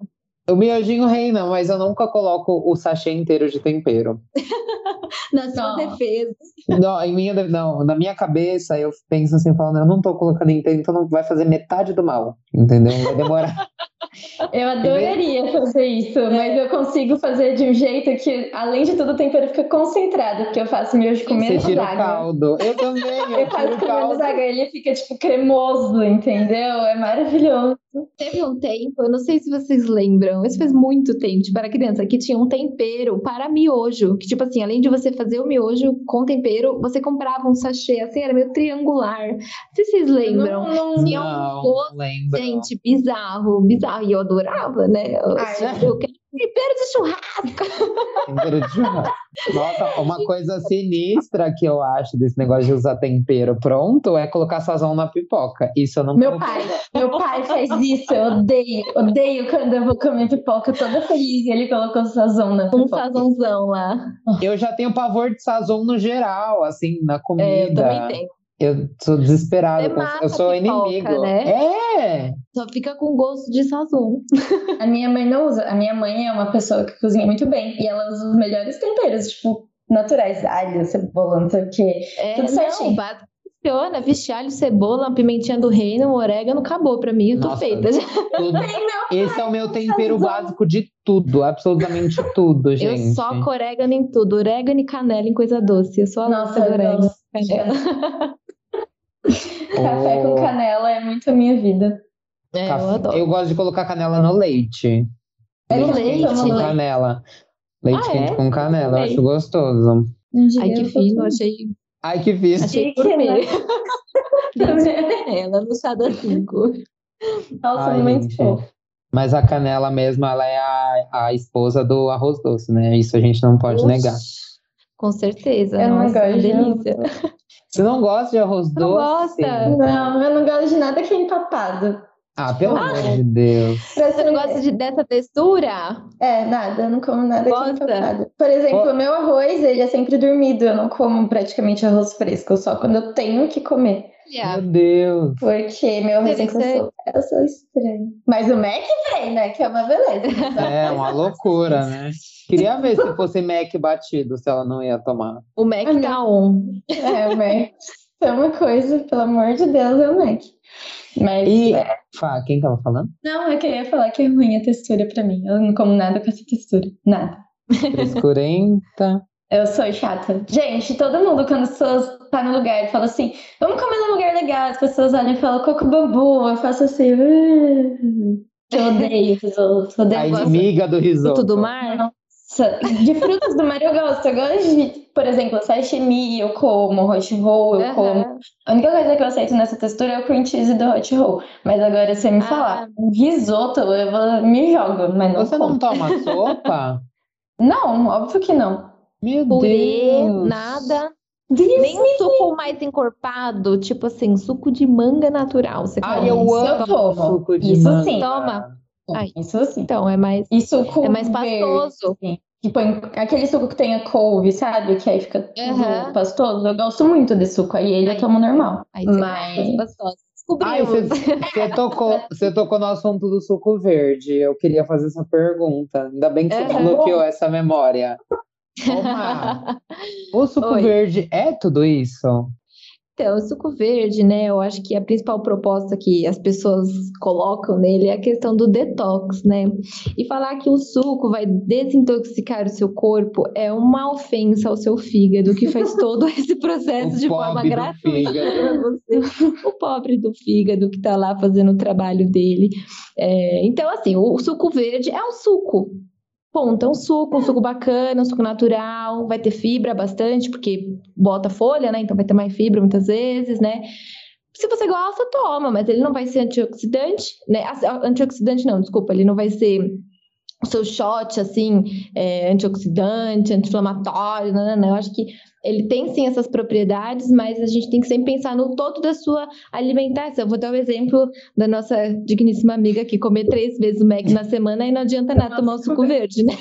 O miojinho reina, mas eu nunca coloco o sachê inteiro de tempero. Na sua Não. defesa. Não, em minha, não, na minha cabeça eu penso assim, falando, eu não tô colocando inteiro, então não vai fazer metade do mal, entendeu? Vai demorar. Eu adoraria fazer isso, mas eu consigo fazer de um jeito que, além de tudo, o tempero fica concentrado, porque eu faço miojo com Você menos tira o água. caldo. Eu também, eu, Eu faço com menos caldo. água, ele fica tipo cremoso, entendeu? É maravilhoso. Teve um tempo, eu não sei se vocês lembram, isso faz muito tempo, tipo, era criança, que tinha um tempero para miojo. Que, tipo assim, além de você fazer o miojo com tempero, você comprava um sachê, assim, era meio triangular. Não sei se vocês lembram. Não, não, Tinha um Não, gosto, lembro. Gente, bizarro, bizarro. E eu adorava, né? Eu, Ai. eu quero tempero de churrasco. Tempero de churrasco. Nossa, uma coisa sinistra que eu acho desse negócio de usar tempero pronto é colocar sazão na pipoca. Isso eu não Meu pai, meu pai faz isso, eu odeio, odeio quando eu vou comer pipoca toda feliz e ele colocou sazão na Um pipoca. sazãozão lá. Eu já tenho pavor de sazão no geral, assim, na comida. É, eu também tenho. Eu sou desesperado. Você com- mata eu sou inimigo. né? É! Só fica com gosto de sazon. A minha mãe não usa. A minha mãe é uma pessoa que cozinha muito bem e ela usa os melhores temperos, tipo, naturais. Alho, cebola, não sei o quê. É, Tudo certinho. não, funciona. Vixe, alho, cebola, uma pimentinha do reino, um orégano, acabou pra mim. Eu tô Nossa, feita. Tudo- Esse é o meu tempero básico de tudo, absolutamente tudo, Eu gente. soco orégano em tudo. Orégano e canela em coisa doce. Eu sou a Nossa, louca do orégano. Canela. Café com canela é muito a minha vida. É, Café- eu adoro. Eu gosto de colocar canela no leite. É no quente leite? com leite. canela. Leite Ah, quente é? com canela, eu acho gostoso. Ai, que fino. Achei, Ai, que fiz. achei Chique, gourmet. né? Canela no chá. Nossa, Ai, muito gente. fofo. Mas a canela mesmo, ela é a, a esposa do arroz doce, né? Isso a gente não pode Oxi, negar. Com certeza. Eu não Nossa, gosto uma de delícia. Você não gosta de arroz Não doce? gosta? Não, eu não gosto de nada que é empapado. Ah, pelo Ah, amor de Deus. Você não gosta de, dessa textura? É, nada, eu não como nada que é Gosta? empapado. Por exemplo, o meu arroz, ele é sempre dormido. Eu não como praticamente arroz fresco, só quando eu tenho que comer. Meu Deus. Porque meu arroz que eu sou estranho. Mas o Mac vem, né? Que é uma beleza. É uma loucura, né? Queria ver se fosse Mac batido, se ela não ia tomar. O Mac Ah, tá on. É, o Mac. É uma coisa, pelo amor de Deus, é o Mac. Mas. E, é. Fá, quem tava falando? Não, eu queria falar que é ruim a textura pra mim. Eu não como nada com essa textura. Nada. Frescurenta. Eu sou chata. Gente, todo mundo, quando as pessoas tá no lugar e fala assim, vamos comer num lugar legal, as pessoas olham e falam coco bambu, eu faço assim. "Uh". Eu odeio risoto, odeio A inimiga do risoto. Fruto do mar? Nossa, de frutos do mar eu gosto. Eu gosto de, por exemplo, sashimi eu como, hot roll eu como. Aham. A única coisa que eu aceito nessa textura é o cream cheese do hot roll. Mas agora, se você me Ah. falar um risoto, eu vou, me jogo, mas não Você como. não toma sopa? Não, óbvio que não. Meu Purê, Deus. nada. Deus Nem um suco mais encorpado, tipo assim, suco de manga natural. Você come. eu amo suco de Isso manga. sim. Toma. Ai. Isso sim. Então, é mais, E suco é mais verde, pastoso. assim, que põe aquele suco que tem a couve, sabe? Que aí fica Aham. pastoso. Eu gosto muito desse suco. Aí ele eu tomo normal. Aí você Mas-. Ai, Descobrimos. você, tocou, você tocou no assunto do suco verde. Eu queria fazer essa pergunta. Ainda bem que você Aham. bloqueou essa memória. O suco Oi. verde é tudo isso? Então, o suco verde, né? Eu acho que a principal proposta que as pessoas colocam nele é a questão do detox, né? E falar que o suco vai desintoxicar o seu corpo é uma ofensa ao seu fígado, que faz todo esse processo de forma gratuita para você. O pobre do fígado que tá lá fazendo o trabalho dele. É, então, assim, o, o suco verde é um suco. É um suco, um suco bacana, um suco natural, vai ter fibra bastante, porque bota folha, né? Então vai ter mais fibra muitas vezes, né? Se você gosta, toma, mas ele não vai ser antioxidante, né? Antioxidante não, desculpa, ele não vai ser o seu shot, assim, é, antioxidante, anti-inflamatório, não. Eu acho que ele tem sim essas propriedades, mas a gente tem que sempre pensar no todo da sua alimentação. Vou dar o exemplo da nossa digníssima amiga que comer três vezes o Mac na semana e não adianta nada tomar o suco verde, né?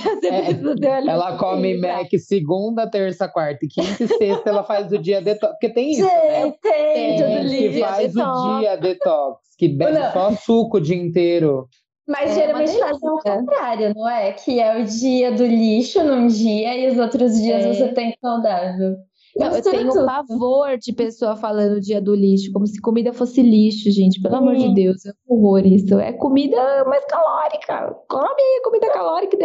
Você É, Ela come. Mac segunda, terça, quarta e quinta e sexta. Ela faz o dia detox. Porque tem isso, né? Tem, Tem, tudo que faz detox. o dia detox, que bebe só suco o dia inteiro. Mas É geralmente fazem o contrário, não é? Que é o dia do lixo num dia e os outros dias É. você tem saudável. Não, eu tenho tudo. pavor de pessoa falando o dia do lixo, como se comida fosse lixo, gente. Pelo amor de. Deus, é um horror isso. É comida mais calórica. Come comida calórica.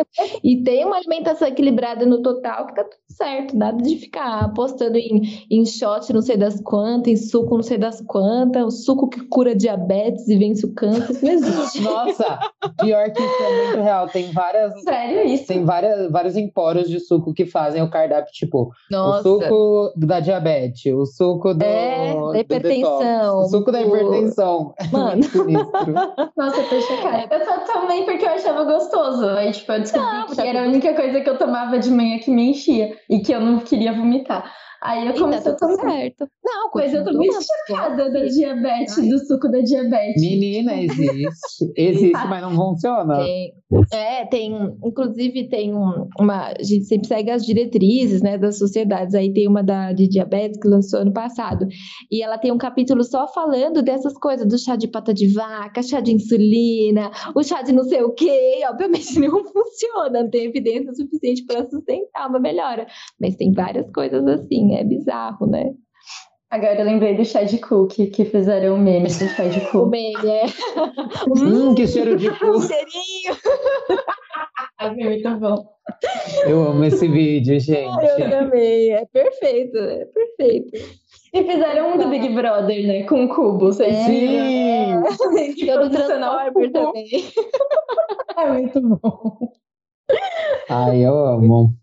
E tem uma alimentação equilibrada no total que tá tudo certo. Nada de ficar apostando em, em shot não sei das quantas, em suco não sei das quantas, o suco que cura diabetes e vence o câncer. Isso não existe. Nossa, pior que isso é muito real. Tem várias. Sério isso? Tem várias, vários empórios de suco que fazem o cardápio, tipo, Nossa. o suco da diabetes, o suco do, É, da hipertensão, o suco da hipertensão. Mano. Muito sinistro. Nossa, eu tô chocada. Eu só tomei porque eu achava gostoso. Aí, tipo, eu descobri Não, que era a única coisa que eu tomava de manhã que me enchia e que eu não queria vomitar. Aí eu E comecei tá a tudo tomar. certo. Não, Mas eu tô muito chocada da diabetes, do suco da diabetes. Menina, existe. Existe, mas não funciona. Tem, é, tem, inclusive tem um- uma, a gente sempre segue as diretrizes, né, das sociedades, aí tem uma da, de diabetes que lançou ano passado, e ela tem um capítulo só falando dessas coisas, do chá de pata de vaca, chá de insulina, o chá de não sei o quê, obviamente não funciona, não tem evidência suficiente para sustentar uma melhora, mas tem várias coisas assim, é bizarro, né? Agora eu lembrei do chá de cookie, que fizeram o meme do chá de O meme é Hum, que cheiro de cu. um cheirinho, Ai, muito bom. Eu amo esse vídeo, gente. eu também, é perfeito, é perfeito. E fizeram um do Big Brother, né? Com um cubo, vocês É. viram? Sim! Que Todo o Transformer cubo. também. É muito bom. Ai, eu amo.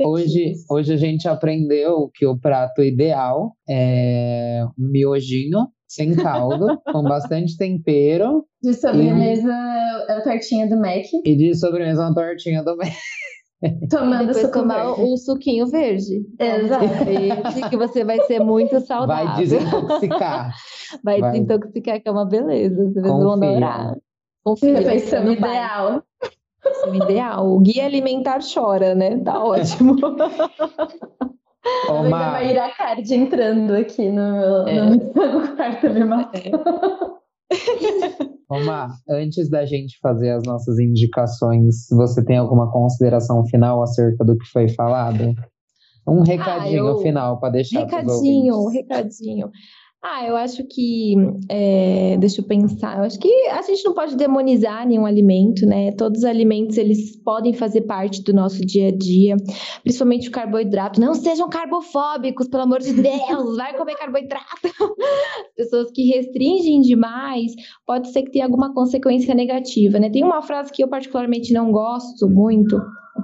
Hoje, hoje a gente aprendeu que o prato ideal é um miojinho sem caldo, com bastante tempero De sobremesa, é a tortinha do Mac. e de sobremesa uma tortinha do Mac. Tomando Depois suco tomar verde. o suquinho verde. Exato. Verde, que você vai ser muito saudável. Vai desintoxicar. Vai vai. desintoxicar, que é uma beleza. Vocês vão Confia. adorar. Confia. Refeição não vai. ideal. Refeição ideal. O guia alimentar chora, né? Tá ótimo. Ô, Depois a Má, Maíra Card entrando aqui no, meu- É. no quarto ô, Má, antes da gente fazer as nossas indicações, você tem alguma consideração final acerca do que foi falado? Um recadinho eu- final para deixar Recadinho, recadinho. Ah, eu acho que. é, deixa eu pensar. Eu acho que a gente não pode demonizar nenhum alimento, né? Todos os alimentos eles podem fazer parte do nosso dia a dia, principalmente o carboidrato. Não sejam carbofóbicos, pelo amor de Deus, vai comer carboidrato. Pessoas que restringem demais, pode ser que tenha alguma consequência negativa, né? Tem uma frase que eu particularmente não gosto muito,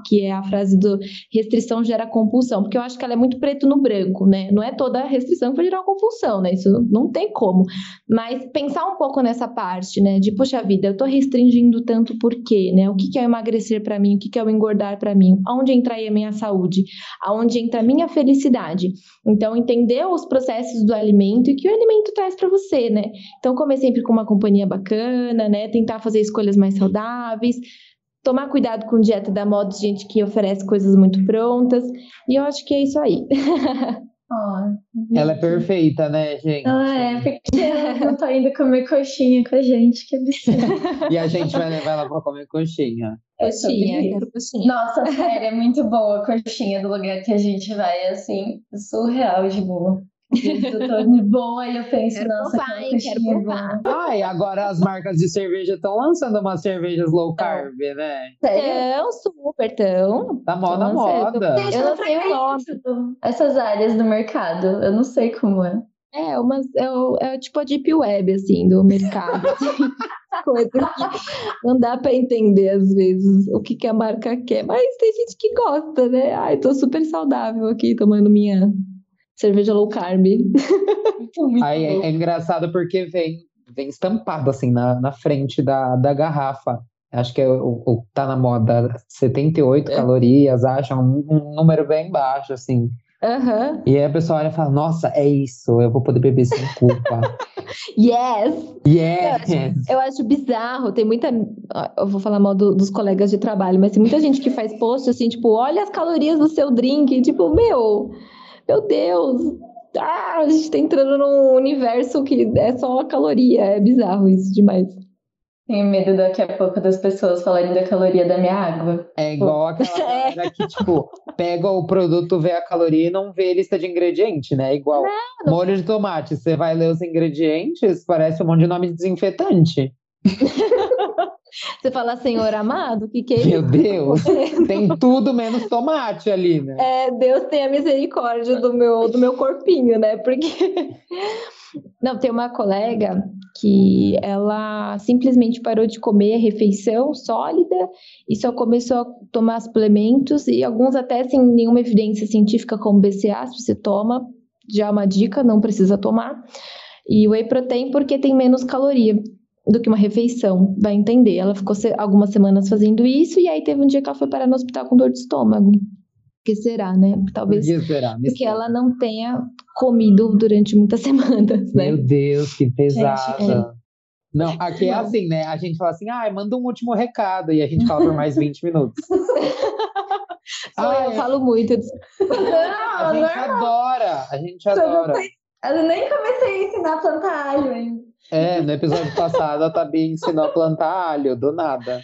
que é a frase do restrição gera compulsão, porque eu acho que ela é muito preto no branco, né? Não é toda restrição que vai gerar uma compulsão, né? Isso não tem como. Mas pensar um pouco nessa parte, né? De, poxa vida, eu tô restringindo tanto por quê, né? O que, que é emagrecer para mim? O que, que é o engordar para mim? Aonde entra aí a minha saúde? Aonde entra a minha felicidade? Então, entender os processos do alimento e que o alimento traz para você, né? Então, comer sempre com uma companhia bacana, né? Tentar fazer escolhas mais saudáveis, tomar cuidado com dieta da moda de gente que oferece coisas muito prontas. E eu acho que é isso aí. Oh, Ela é perfeita, né, gente? Ela é, porque ela não tá indo comer coxinha com a gente, que absurdo. E a gente vai levar ela pra comer coxinha. É Coxinha, quero coxinha. Nossa, sério, é muito boa a coxinha do lugar que a gente vai, assim, surreal de boa. Eu tô de boa e eu penso, Quero nossa, provar, aquela hein, quero provar. Ah, e agora as marcas de cerveja estão lançando umas cervejas low carb, né? Então, super, tão. Tá mó na Então, moda. Eu não sei o nome. essas áreas do mercado. Eu não sei como é. É, umas, é, o- é tipo a deep web, assim, do mercado. assim. Coisa que não dá pra entender, às vezes, o que, que a marca quer. Mas tem gente que gosta, né? Ai, tô super saudável aqui, tomando minha cerveja low carb. Muito, muito Aí é, é engraçado porque vem, vem estampado assim na, na frente da, da garrafa. Acho que é o, o tá na moda 78 É. calorias, acham um, um número bem baixo, assim. Aham. E aí a pessoa olha e fala, nossa, é isso, eu vou poder beber sem culpa. Yes! yes! Eu acho bizarro, tem muita. Eu vou falar mal do- dos colegas de trabalho, mas tem muita gente que faz post assim, tipo, olha as calorias do seu drink. Tipo, meu, meu Deus, ah, a gente tá entrando num universo que é só a caloria. É bizarro isso demais. Tenho medo daqui a pouco das pessoas falarem da caloria da minha água. É igual aquela É. que, tipo, pega o produto, vê a caloria e não vê a lista de ingrediente, né? Igual não. molho de tomate. Você vai ler os ingredientes, parece um monte de nome de desinfetante. Você fala, senhor amado, o que, que é isso? Meu Deus! Tem tudo menos tomate ali, né? É, Deus tenha misericórdia do meu, do meu corpinho, né? Porque. Não, tem uma colega que ela simplesmente parou de comer a refeição sólida e só começou a tomar suplementos e alguns até sem nenhuma evidência científica como BCA, se você toma, já é uma dica, não precisa tomar. E whey protein porque tem menos caloria do que uma refeição, vai entender. Ela ficou algumas semanas fazendo isso e aí teve um dia que ela foi parar no hospital com dor de estômago. que será, né? Talvez que será? Porque ela não tenha comido durante muitas semanas, né? Meu Deus, que pesada. é. Não, aqui é assim, né? A gente fala assim, ah, manda um último recado. E a gente fala por mais 20 minutos. Ah, eu é. falo muito. A Não, gente não, adora, a gente adora. Eu nem comecei a ensinar a plantar alho ainda. É, no episódio passado a Tabi ensinou a plantar alho, do nada.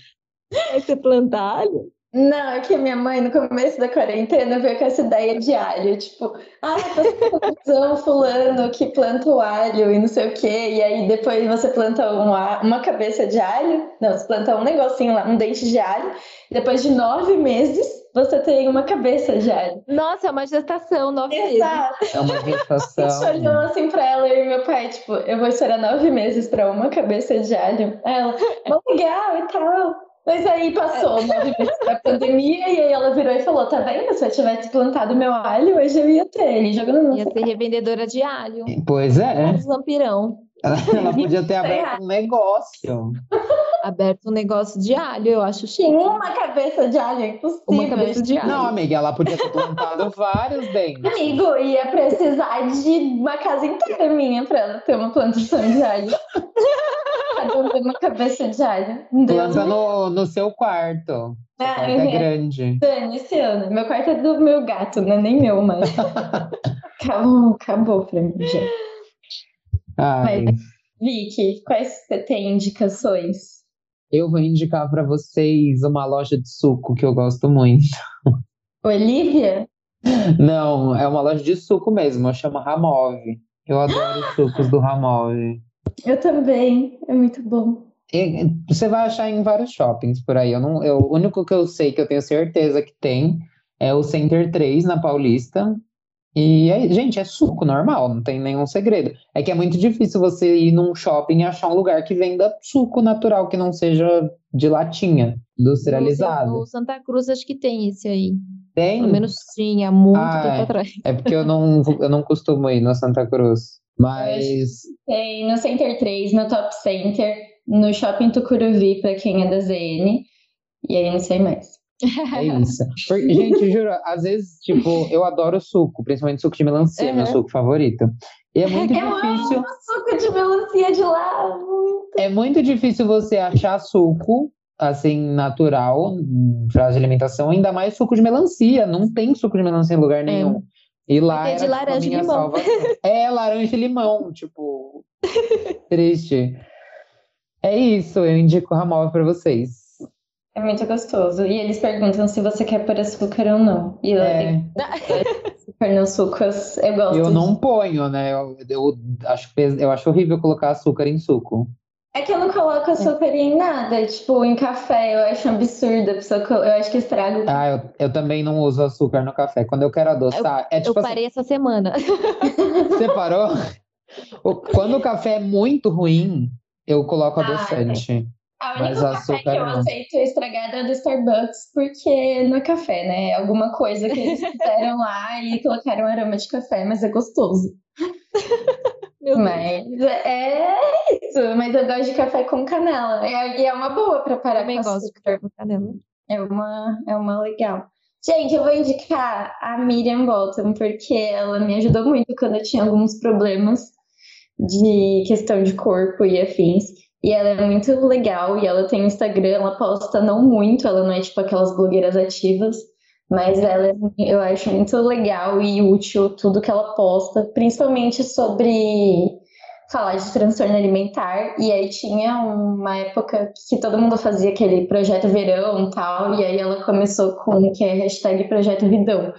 Aí você planta alho? Não, é que minha mãe, no começo da quarentena, veio com essa ideia de alho. Tipo, ah, você um fulano que planta o alho e não sei o quê. E aí depois você planta uma, uma cabeça de alho. Não, você planta um negocinho lá, um dente de alho. E depois de nove meses, você tem uma cabeça de alho. Nossa, é uma gestação, nove meses. Exato. É uma A gente gestação. olhou assim pra ela e meu pai, tipo, eu vou esperar nove meses pra uma cabeça de alho. Aí ela, "Mó legal e tal. Mas aí passou nove meses da pandemia e aí ela virou e falou: tá vendo? Se eu tivesse plantado meu alho, hoje eu ia ter ele jogando no Ia ser revendedora de alho. Pois é, Os vampirão. ela, ela podia ter aberto um negócio. Aberto um negócio de alho, eu acho chique. Uma cabeça de alho, é impossível. Uma cabeça de alho. Não, amiga, ela podia ter plantado vários dentes. Amigo, ia precisar de uma casa inteira minha pra ela ter uma plantação de alho. Cada um uma cabeça de alho. Planta no, no seu quarto. Seu Ah, quarto é uhum. grande. Dane-se, Ana. Meu quarto é do meu gato, não é nem meu, mas. acabou, acabou pra mim, gente. Ai, Vicky, quais você tem indicações? Eu vou indicar pra vocês uma loja de suco que eu gosto muito. Olivia? Não, é uma loja de suco mesmo, chama Ramove. Eu adoro os sucos do Ramove. Eu também. É muito bom. E- Você vai achar em vários shoppings por aí. Eu não, eu, o único que eu sei que eu tenho certeza que tem é o Center 3 na Paulista. E, é, gente, é suco normal, não tem nenhum segredo. É que é muito difícil você ir num shopping e achar um lugar que venda suco natural, que não seja de latinha, industrializado. No Santa Cruz acho que tem esse aí. Tem? Pelo menos tinha, muito Ah, tempo é. atrás. É porque eu não, eu não costumo ir no Santa Cruz. Mas Tem no Center 3, no Top Center, no Shopping Tucuruvi, pra quem é da ZN. E aí não sei mais. É isso. Porque, gente, juro, às vezes, tipo, eu adoro suco, principalmente suco de melancia, meu Uhum. suco favorito. E é muito Eu difícil. amo suco de melancia de lá. muito. É muito difícil você achar suco assim natural para de alimentação, ainda mais suco de melancia. Não tem suco de melancia em lugar nenhum. E lá era É. de tipo, laranja e minha limão. salvação. É laranja e limão, tipo triste. É isso, eu indico o Ramov para vocês. É muito gostoso. E eles perguntam se você quer pôr açúcar ou não. E eu É, tenho açúcar nos sucos. Eu gosto eu não disso. ponho, né? Eu, eu acho, eu acho horrível colocar açúcar em suco. É que eu não coloco açúcar em nada. Tipo, em café, eu acho absurdo. A pessoa, eu acho que estraga o Ah, eu, eu também não uso açúcar no café. Quando eu quero adoçar, é Eu tipo assim, parei essa semana. Você parou? Quando o café é muito ruim, eu coloco Ah, adoçante. A Mas única café açúcar que eu não. aceito estragado é do Starbucks, porque não é café, né? É alguma coisa que eles fizeram lá e colocaram aroma de café, mas é gostoso. Meu Deus. Mas é isso. Mas eu gosto de café com canela. É- E é uma boa pra parar Também com gosto de café com canela. É uma, é uma legal. Gente, eu vou indicar a Miriam Bolton, porque ela me ajudou muito quando eu tinha alguns problemas de questão de corpo e afins. E ela é muito legal, e ela tem Instagram, ela posta não muito, ela não é tipo aquelas blogueiras ativas, mas ela é- eu acho muito legal e útil tudo que ela posta, principalmente sobre falar de transtorno alimentar. E aí tinha uma época que todo mundo fazia aquele projeto verão e tal, e aí ela começou com o que é hashtag projeto vidão.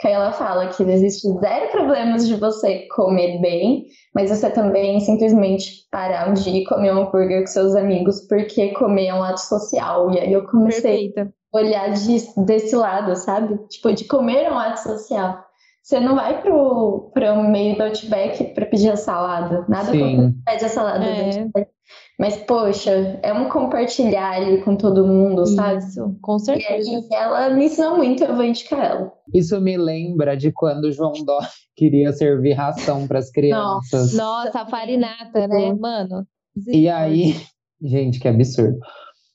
Que aí ela fala que existe zero problemas de você comer bem, mas você também simplesmente parar um dia e comer um hambúrguer com seus amigos, porque comer é um ato social. E aí eu comecei Perfeita. olhar de- desse lado, sabe? Tipo, de comer é um ato social. Você não vai pro, pro meio do Outback pra pedir a salada. Nada Sim. contra quem pede a salada do É. Outback. Mas, poxa, é um compartilhar ali com todo mundo, sabe? Isso, com E certeza. aí ela me ensinou muito, eu vou indicar ela. Isso me lembra de quando o João Dó queria servir ração para as crianças. Nossa, a farinata, né, mano? E aí, gente, que absurdo.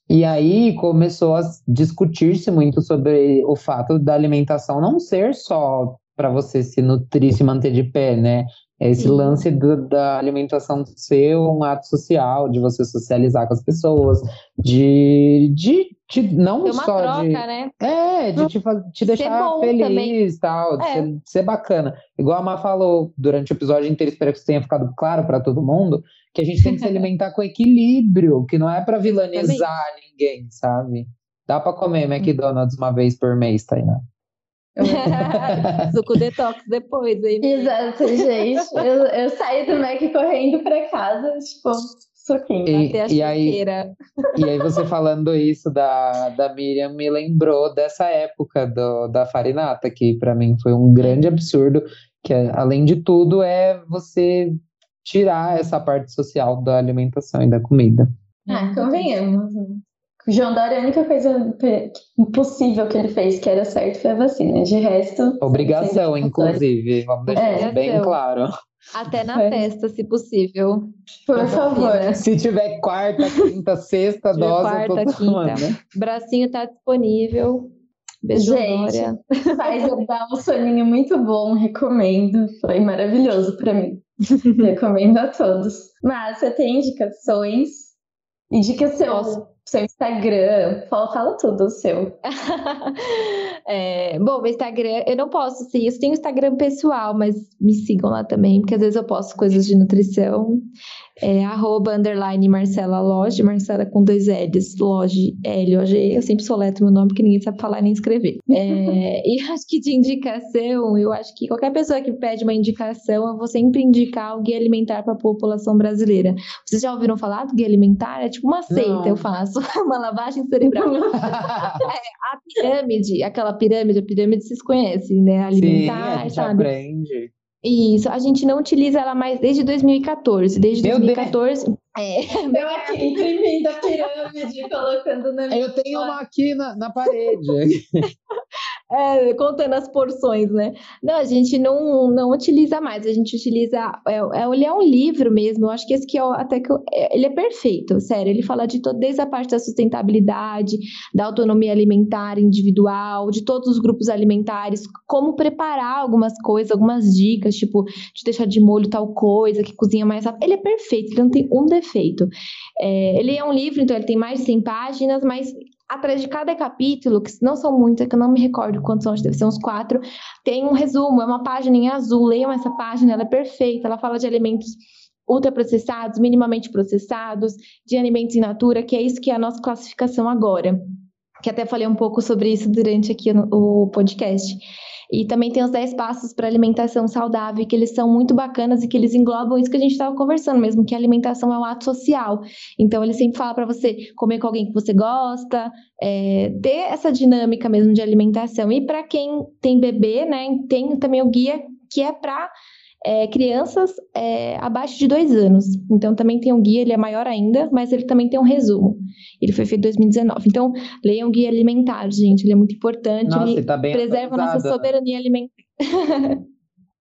E aí começou a discutir-se muito sobre o fato da alimentação não ser só para você se nutrir, se manter de pé, né? Esse Sim. lance do- da alimentação ser um ato social, de você socializar com as pessoas, de, de, de não uma só troca, de. né? É, de te, te deixar feliz também. tal, de É. ser, ser bacana. Igual a Má falou durante o episódio inteiro, espero que isso tenha ficado claro para todo mundo, que a gente tem que se alimentar com equilíbrio, que não é para vilanizar ninguém, sabe? Dá para comer McDonald's uma vez por mês, Tainá. Suco detox depois, hein? Exato, gente. Eu, eu saí do Mac correndo pra casa, tipo, suquinho. E, Até a e aí, e aí você falando isso da, da Miriam me lembrou dessa época do, da farinata, que para mim foi um grande absurdo, que além de tudo é você tirar essa parte social da alimentação e da comida. Ah, convenhamos. né? O João Dória, a única coisa impossível que ele fez que era certo foi a vacina. De resto. Obrigação, sempre- inclusive, vamos deixar É. isso bem Obrigação. claro. Até na É. testa, se possível. Por favor. Se tiver quarta, quinta, sexta dose, quarta, eu tô quinta. tomando. né? Bracinho tá disponível. Beijo, Gente. Dória. Faz eu dar um soninho muito bom, recomendo. Foi maravilhoso pra mim. recomendo a todos. Mas você tem indicações? Indica seu, Posso. Seu Instagram. Fala, tudo o seu. É, bom, meu Instagram, eu não posso, sim, eu tenho Instagram pessoal, mas me sigam lá também, porque às vezes eu posto coisas de nutrição. É arroba underline Marcela Loge, Marcela com dois L's, Loge, L-O-G. Eu sempre soletro meu nome, porque ninguém sabe falar nem escrever. É, e acho que de indicação, eu acho que qualquer pessoa que pede uma indicação, eu vou sempre indicar o guia alimentar para a população brasileira. Vocês já ouviram falar do guia alimentar? É tipo uma seita, Não. eu faço. uma lavagem cerebral. é, a pirâmide, aquela pirâmide, a pirâmide vocês conhecem, né? Alimentar, Sim, a gente sabe? aprende. Isso, a gente não utiliza ela mais desde 2014. Desde Meu Deus. 2014. É, Eu aqui imprimindo a pirâmide, colocando na minha. Eu tenho uma aqui na, na parede. É, contando as porções, né? Não, a gente não, não utiliza mais, a gente utiliza. É, é, ele é um livro mesmo, eu acho que esse que é o- até que eu- é, ele é perfeito, sério. Ele fala de todo, desde a parte da sustentabilidade, da autonomia alimentar individual, de todos os grupos alimentares, como preparar algumas coisas, algumas dicas, tipo, de deixar de molho tal coisa, que cozinha mais rápido. Ele é perfeito, ele não tem um defeito. É, ele é um livro, então ele tem mais de 100 páginas, mas atrás de cada capítulo, que não são muitas, que eu não me recordo quantos são, deve ser uns quatro, tem um resumo, é uma página em azul, leiam essa página, ela é perfeita, ela fala de alimentos ultraprocessados, minimamente processados, de alimentos in natura, que é isso que é a nossa classificação agora. Que até falei um pouco sobre isso durante aqui o podcast. E também tem os 10 passos para alimentação saudável, que eles são muito bacanas e que eles englobam isso que a gente estava conversando mesmo, que a alimentação é um ato social. Então ele sempre fala para você comer com alguém que você gosta, é, ter essa dinâmica mesmo de alimentação. E para quem tem bebê, né, tem também o guia que é para crianças é, abaixo de dois anos. Então também tem um guia, ele é maior ainda, mas ele também tem um resumo. Ele foi feito em 2019. Então leiam o guia alimentar, gente, ele é muito importante. Nossa, ele tá bem preserva a nossa soberania alimentar.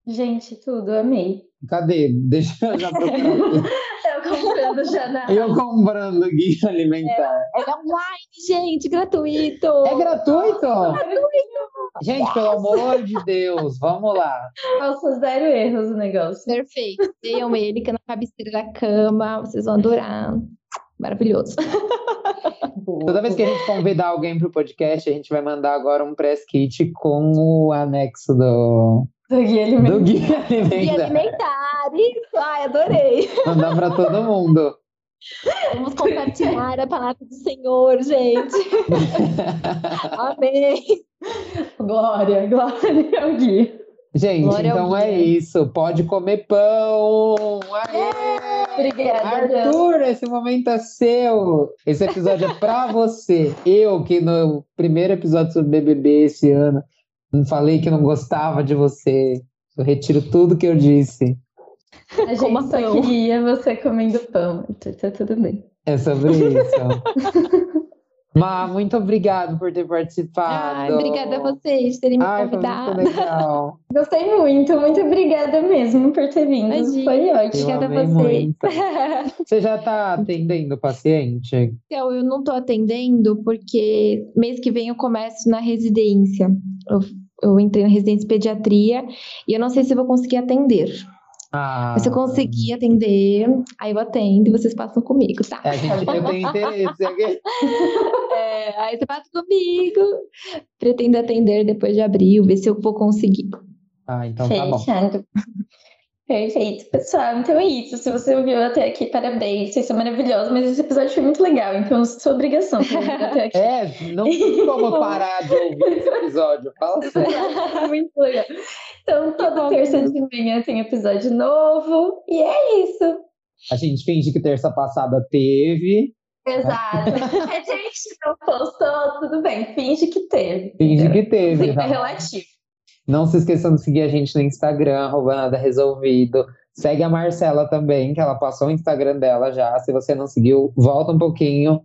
Gente, tudo, amei. Cadê? Deixa eu já procurar aqui. Eu comprando já na. Eu comprando guia alimentar. É online, gente, gratuito. É gratuito? Gente, pelo amor de Deus, vamos lá. Nossa, zero erros o negócio. Perfeito. Leiam ele, que é na cabeceira da cama, vocês vão adorar. Maravilhoso. Toda vez que a gente convidar alguém pro podcast, a gente vai mandar agora um press kit com o anexo do, Do guia alimentar. do guia alimentar. alimentar, isso. Ai, adorei. Mandar pra todo mundo. Vamos compartilhar a palavra do Senhor, gente. Amém. Glória, glória ao guia. Gente, Glória então é guia. isso. Pode comer pão. Aê! Obrigada, Deus. Arthur, esse momento é seu. Esse episódio é pra você. Eu, que no primeiro episódio sobre BBB esse ano, não falei que não gostava de você. Eu retiro tudo que eu disse. A gente Como só assim? queria você comendo pão. Então tá tudo bem. É sobre isso. Má, muito obrigado por ter participado. Ai, obrigada a vocês por terem me Ai, foi muito convidado. legal. Gostei muito, muito obrigada mesmo por ter vindo. Imagina. Foi ótimo. Obrigada a vocês. muito. Você já tá atendendo o paciente? Então, eu não tô atendendo porque mês que vem eu começo na residência. Eu, eu entrei na residência de pediatria e eu não sei se eu vou conseguir atender. Ah, Mas se eu conseguir atender, aí eu atendo e vocês passam comigo, tá? É, a gente, eu tenho interesse. aqui. É, aí você passa comigo. Pretendo atender depois de abril, ver se eu vou conseguir. Ah, então tá bom. Perfeito, pessoal. Então é isso. Se você ouviu até aqui, parabéns. Vocês são maravilhosos, mas esse episódio foi muito legal. Então, sua obrigação até aqui. É, não tem como parar de ouvir esse episódio. Fala sério. muito legal. Então, toda terça de manhã tem episódio novo. E é isso. A gente finge que terça passada teve. Exato. A gente não postou, tudo bem. Finge que teve. Finge que teve. Inclusive, tá É relativo. Não se esqueçam de seguir a gente no Instagram, arroba nada resolvido. Segue a Marcela também, que ela passou o Instagram dela já. Se você não seguiu, volta um pouquinho.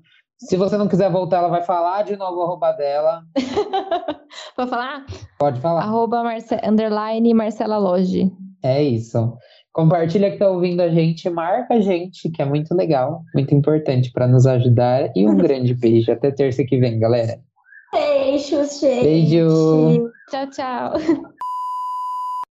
Se você não quiser voltar, ela vai falar de novo o arroba dela. Vou falar? Pode falar. Arroba Marce underline Marcela Loge. É isso. Compartilha que tá ouvindo a gente, marca a gente, que é muito legal, muito importante para nos ajudar. E um grande beijo. Até terça que vem, galera. Beijos, gente. Beijo. Tchau, tchau.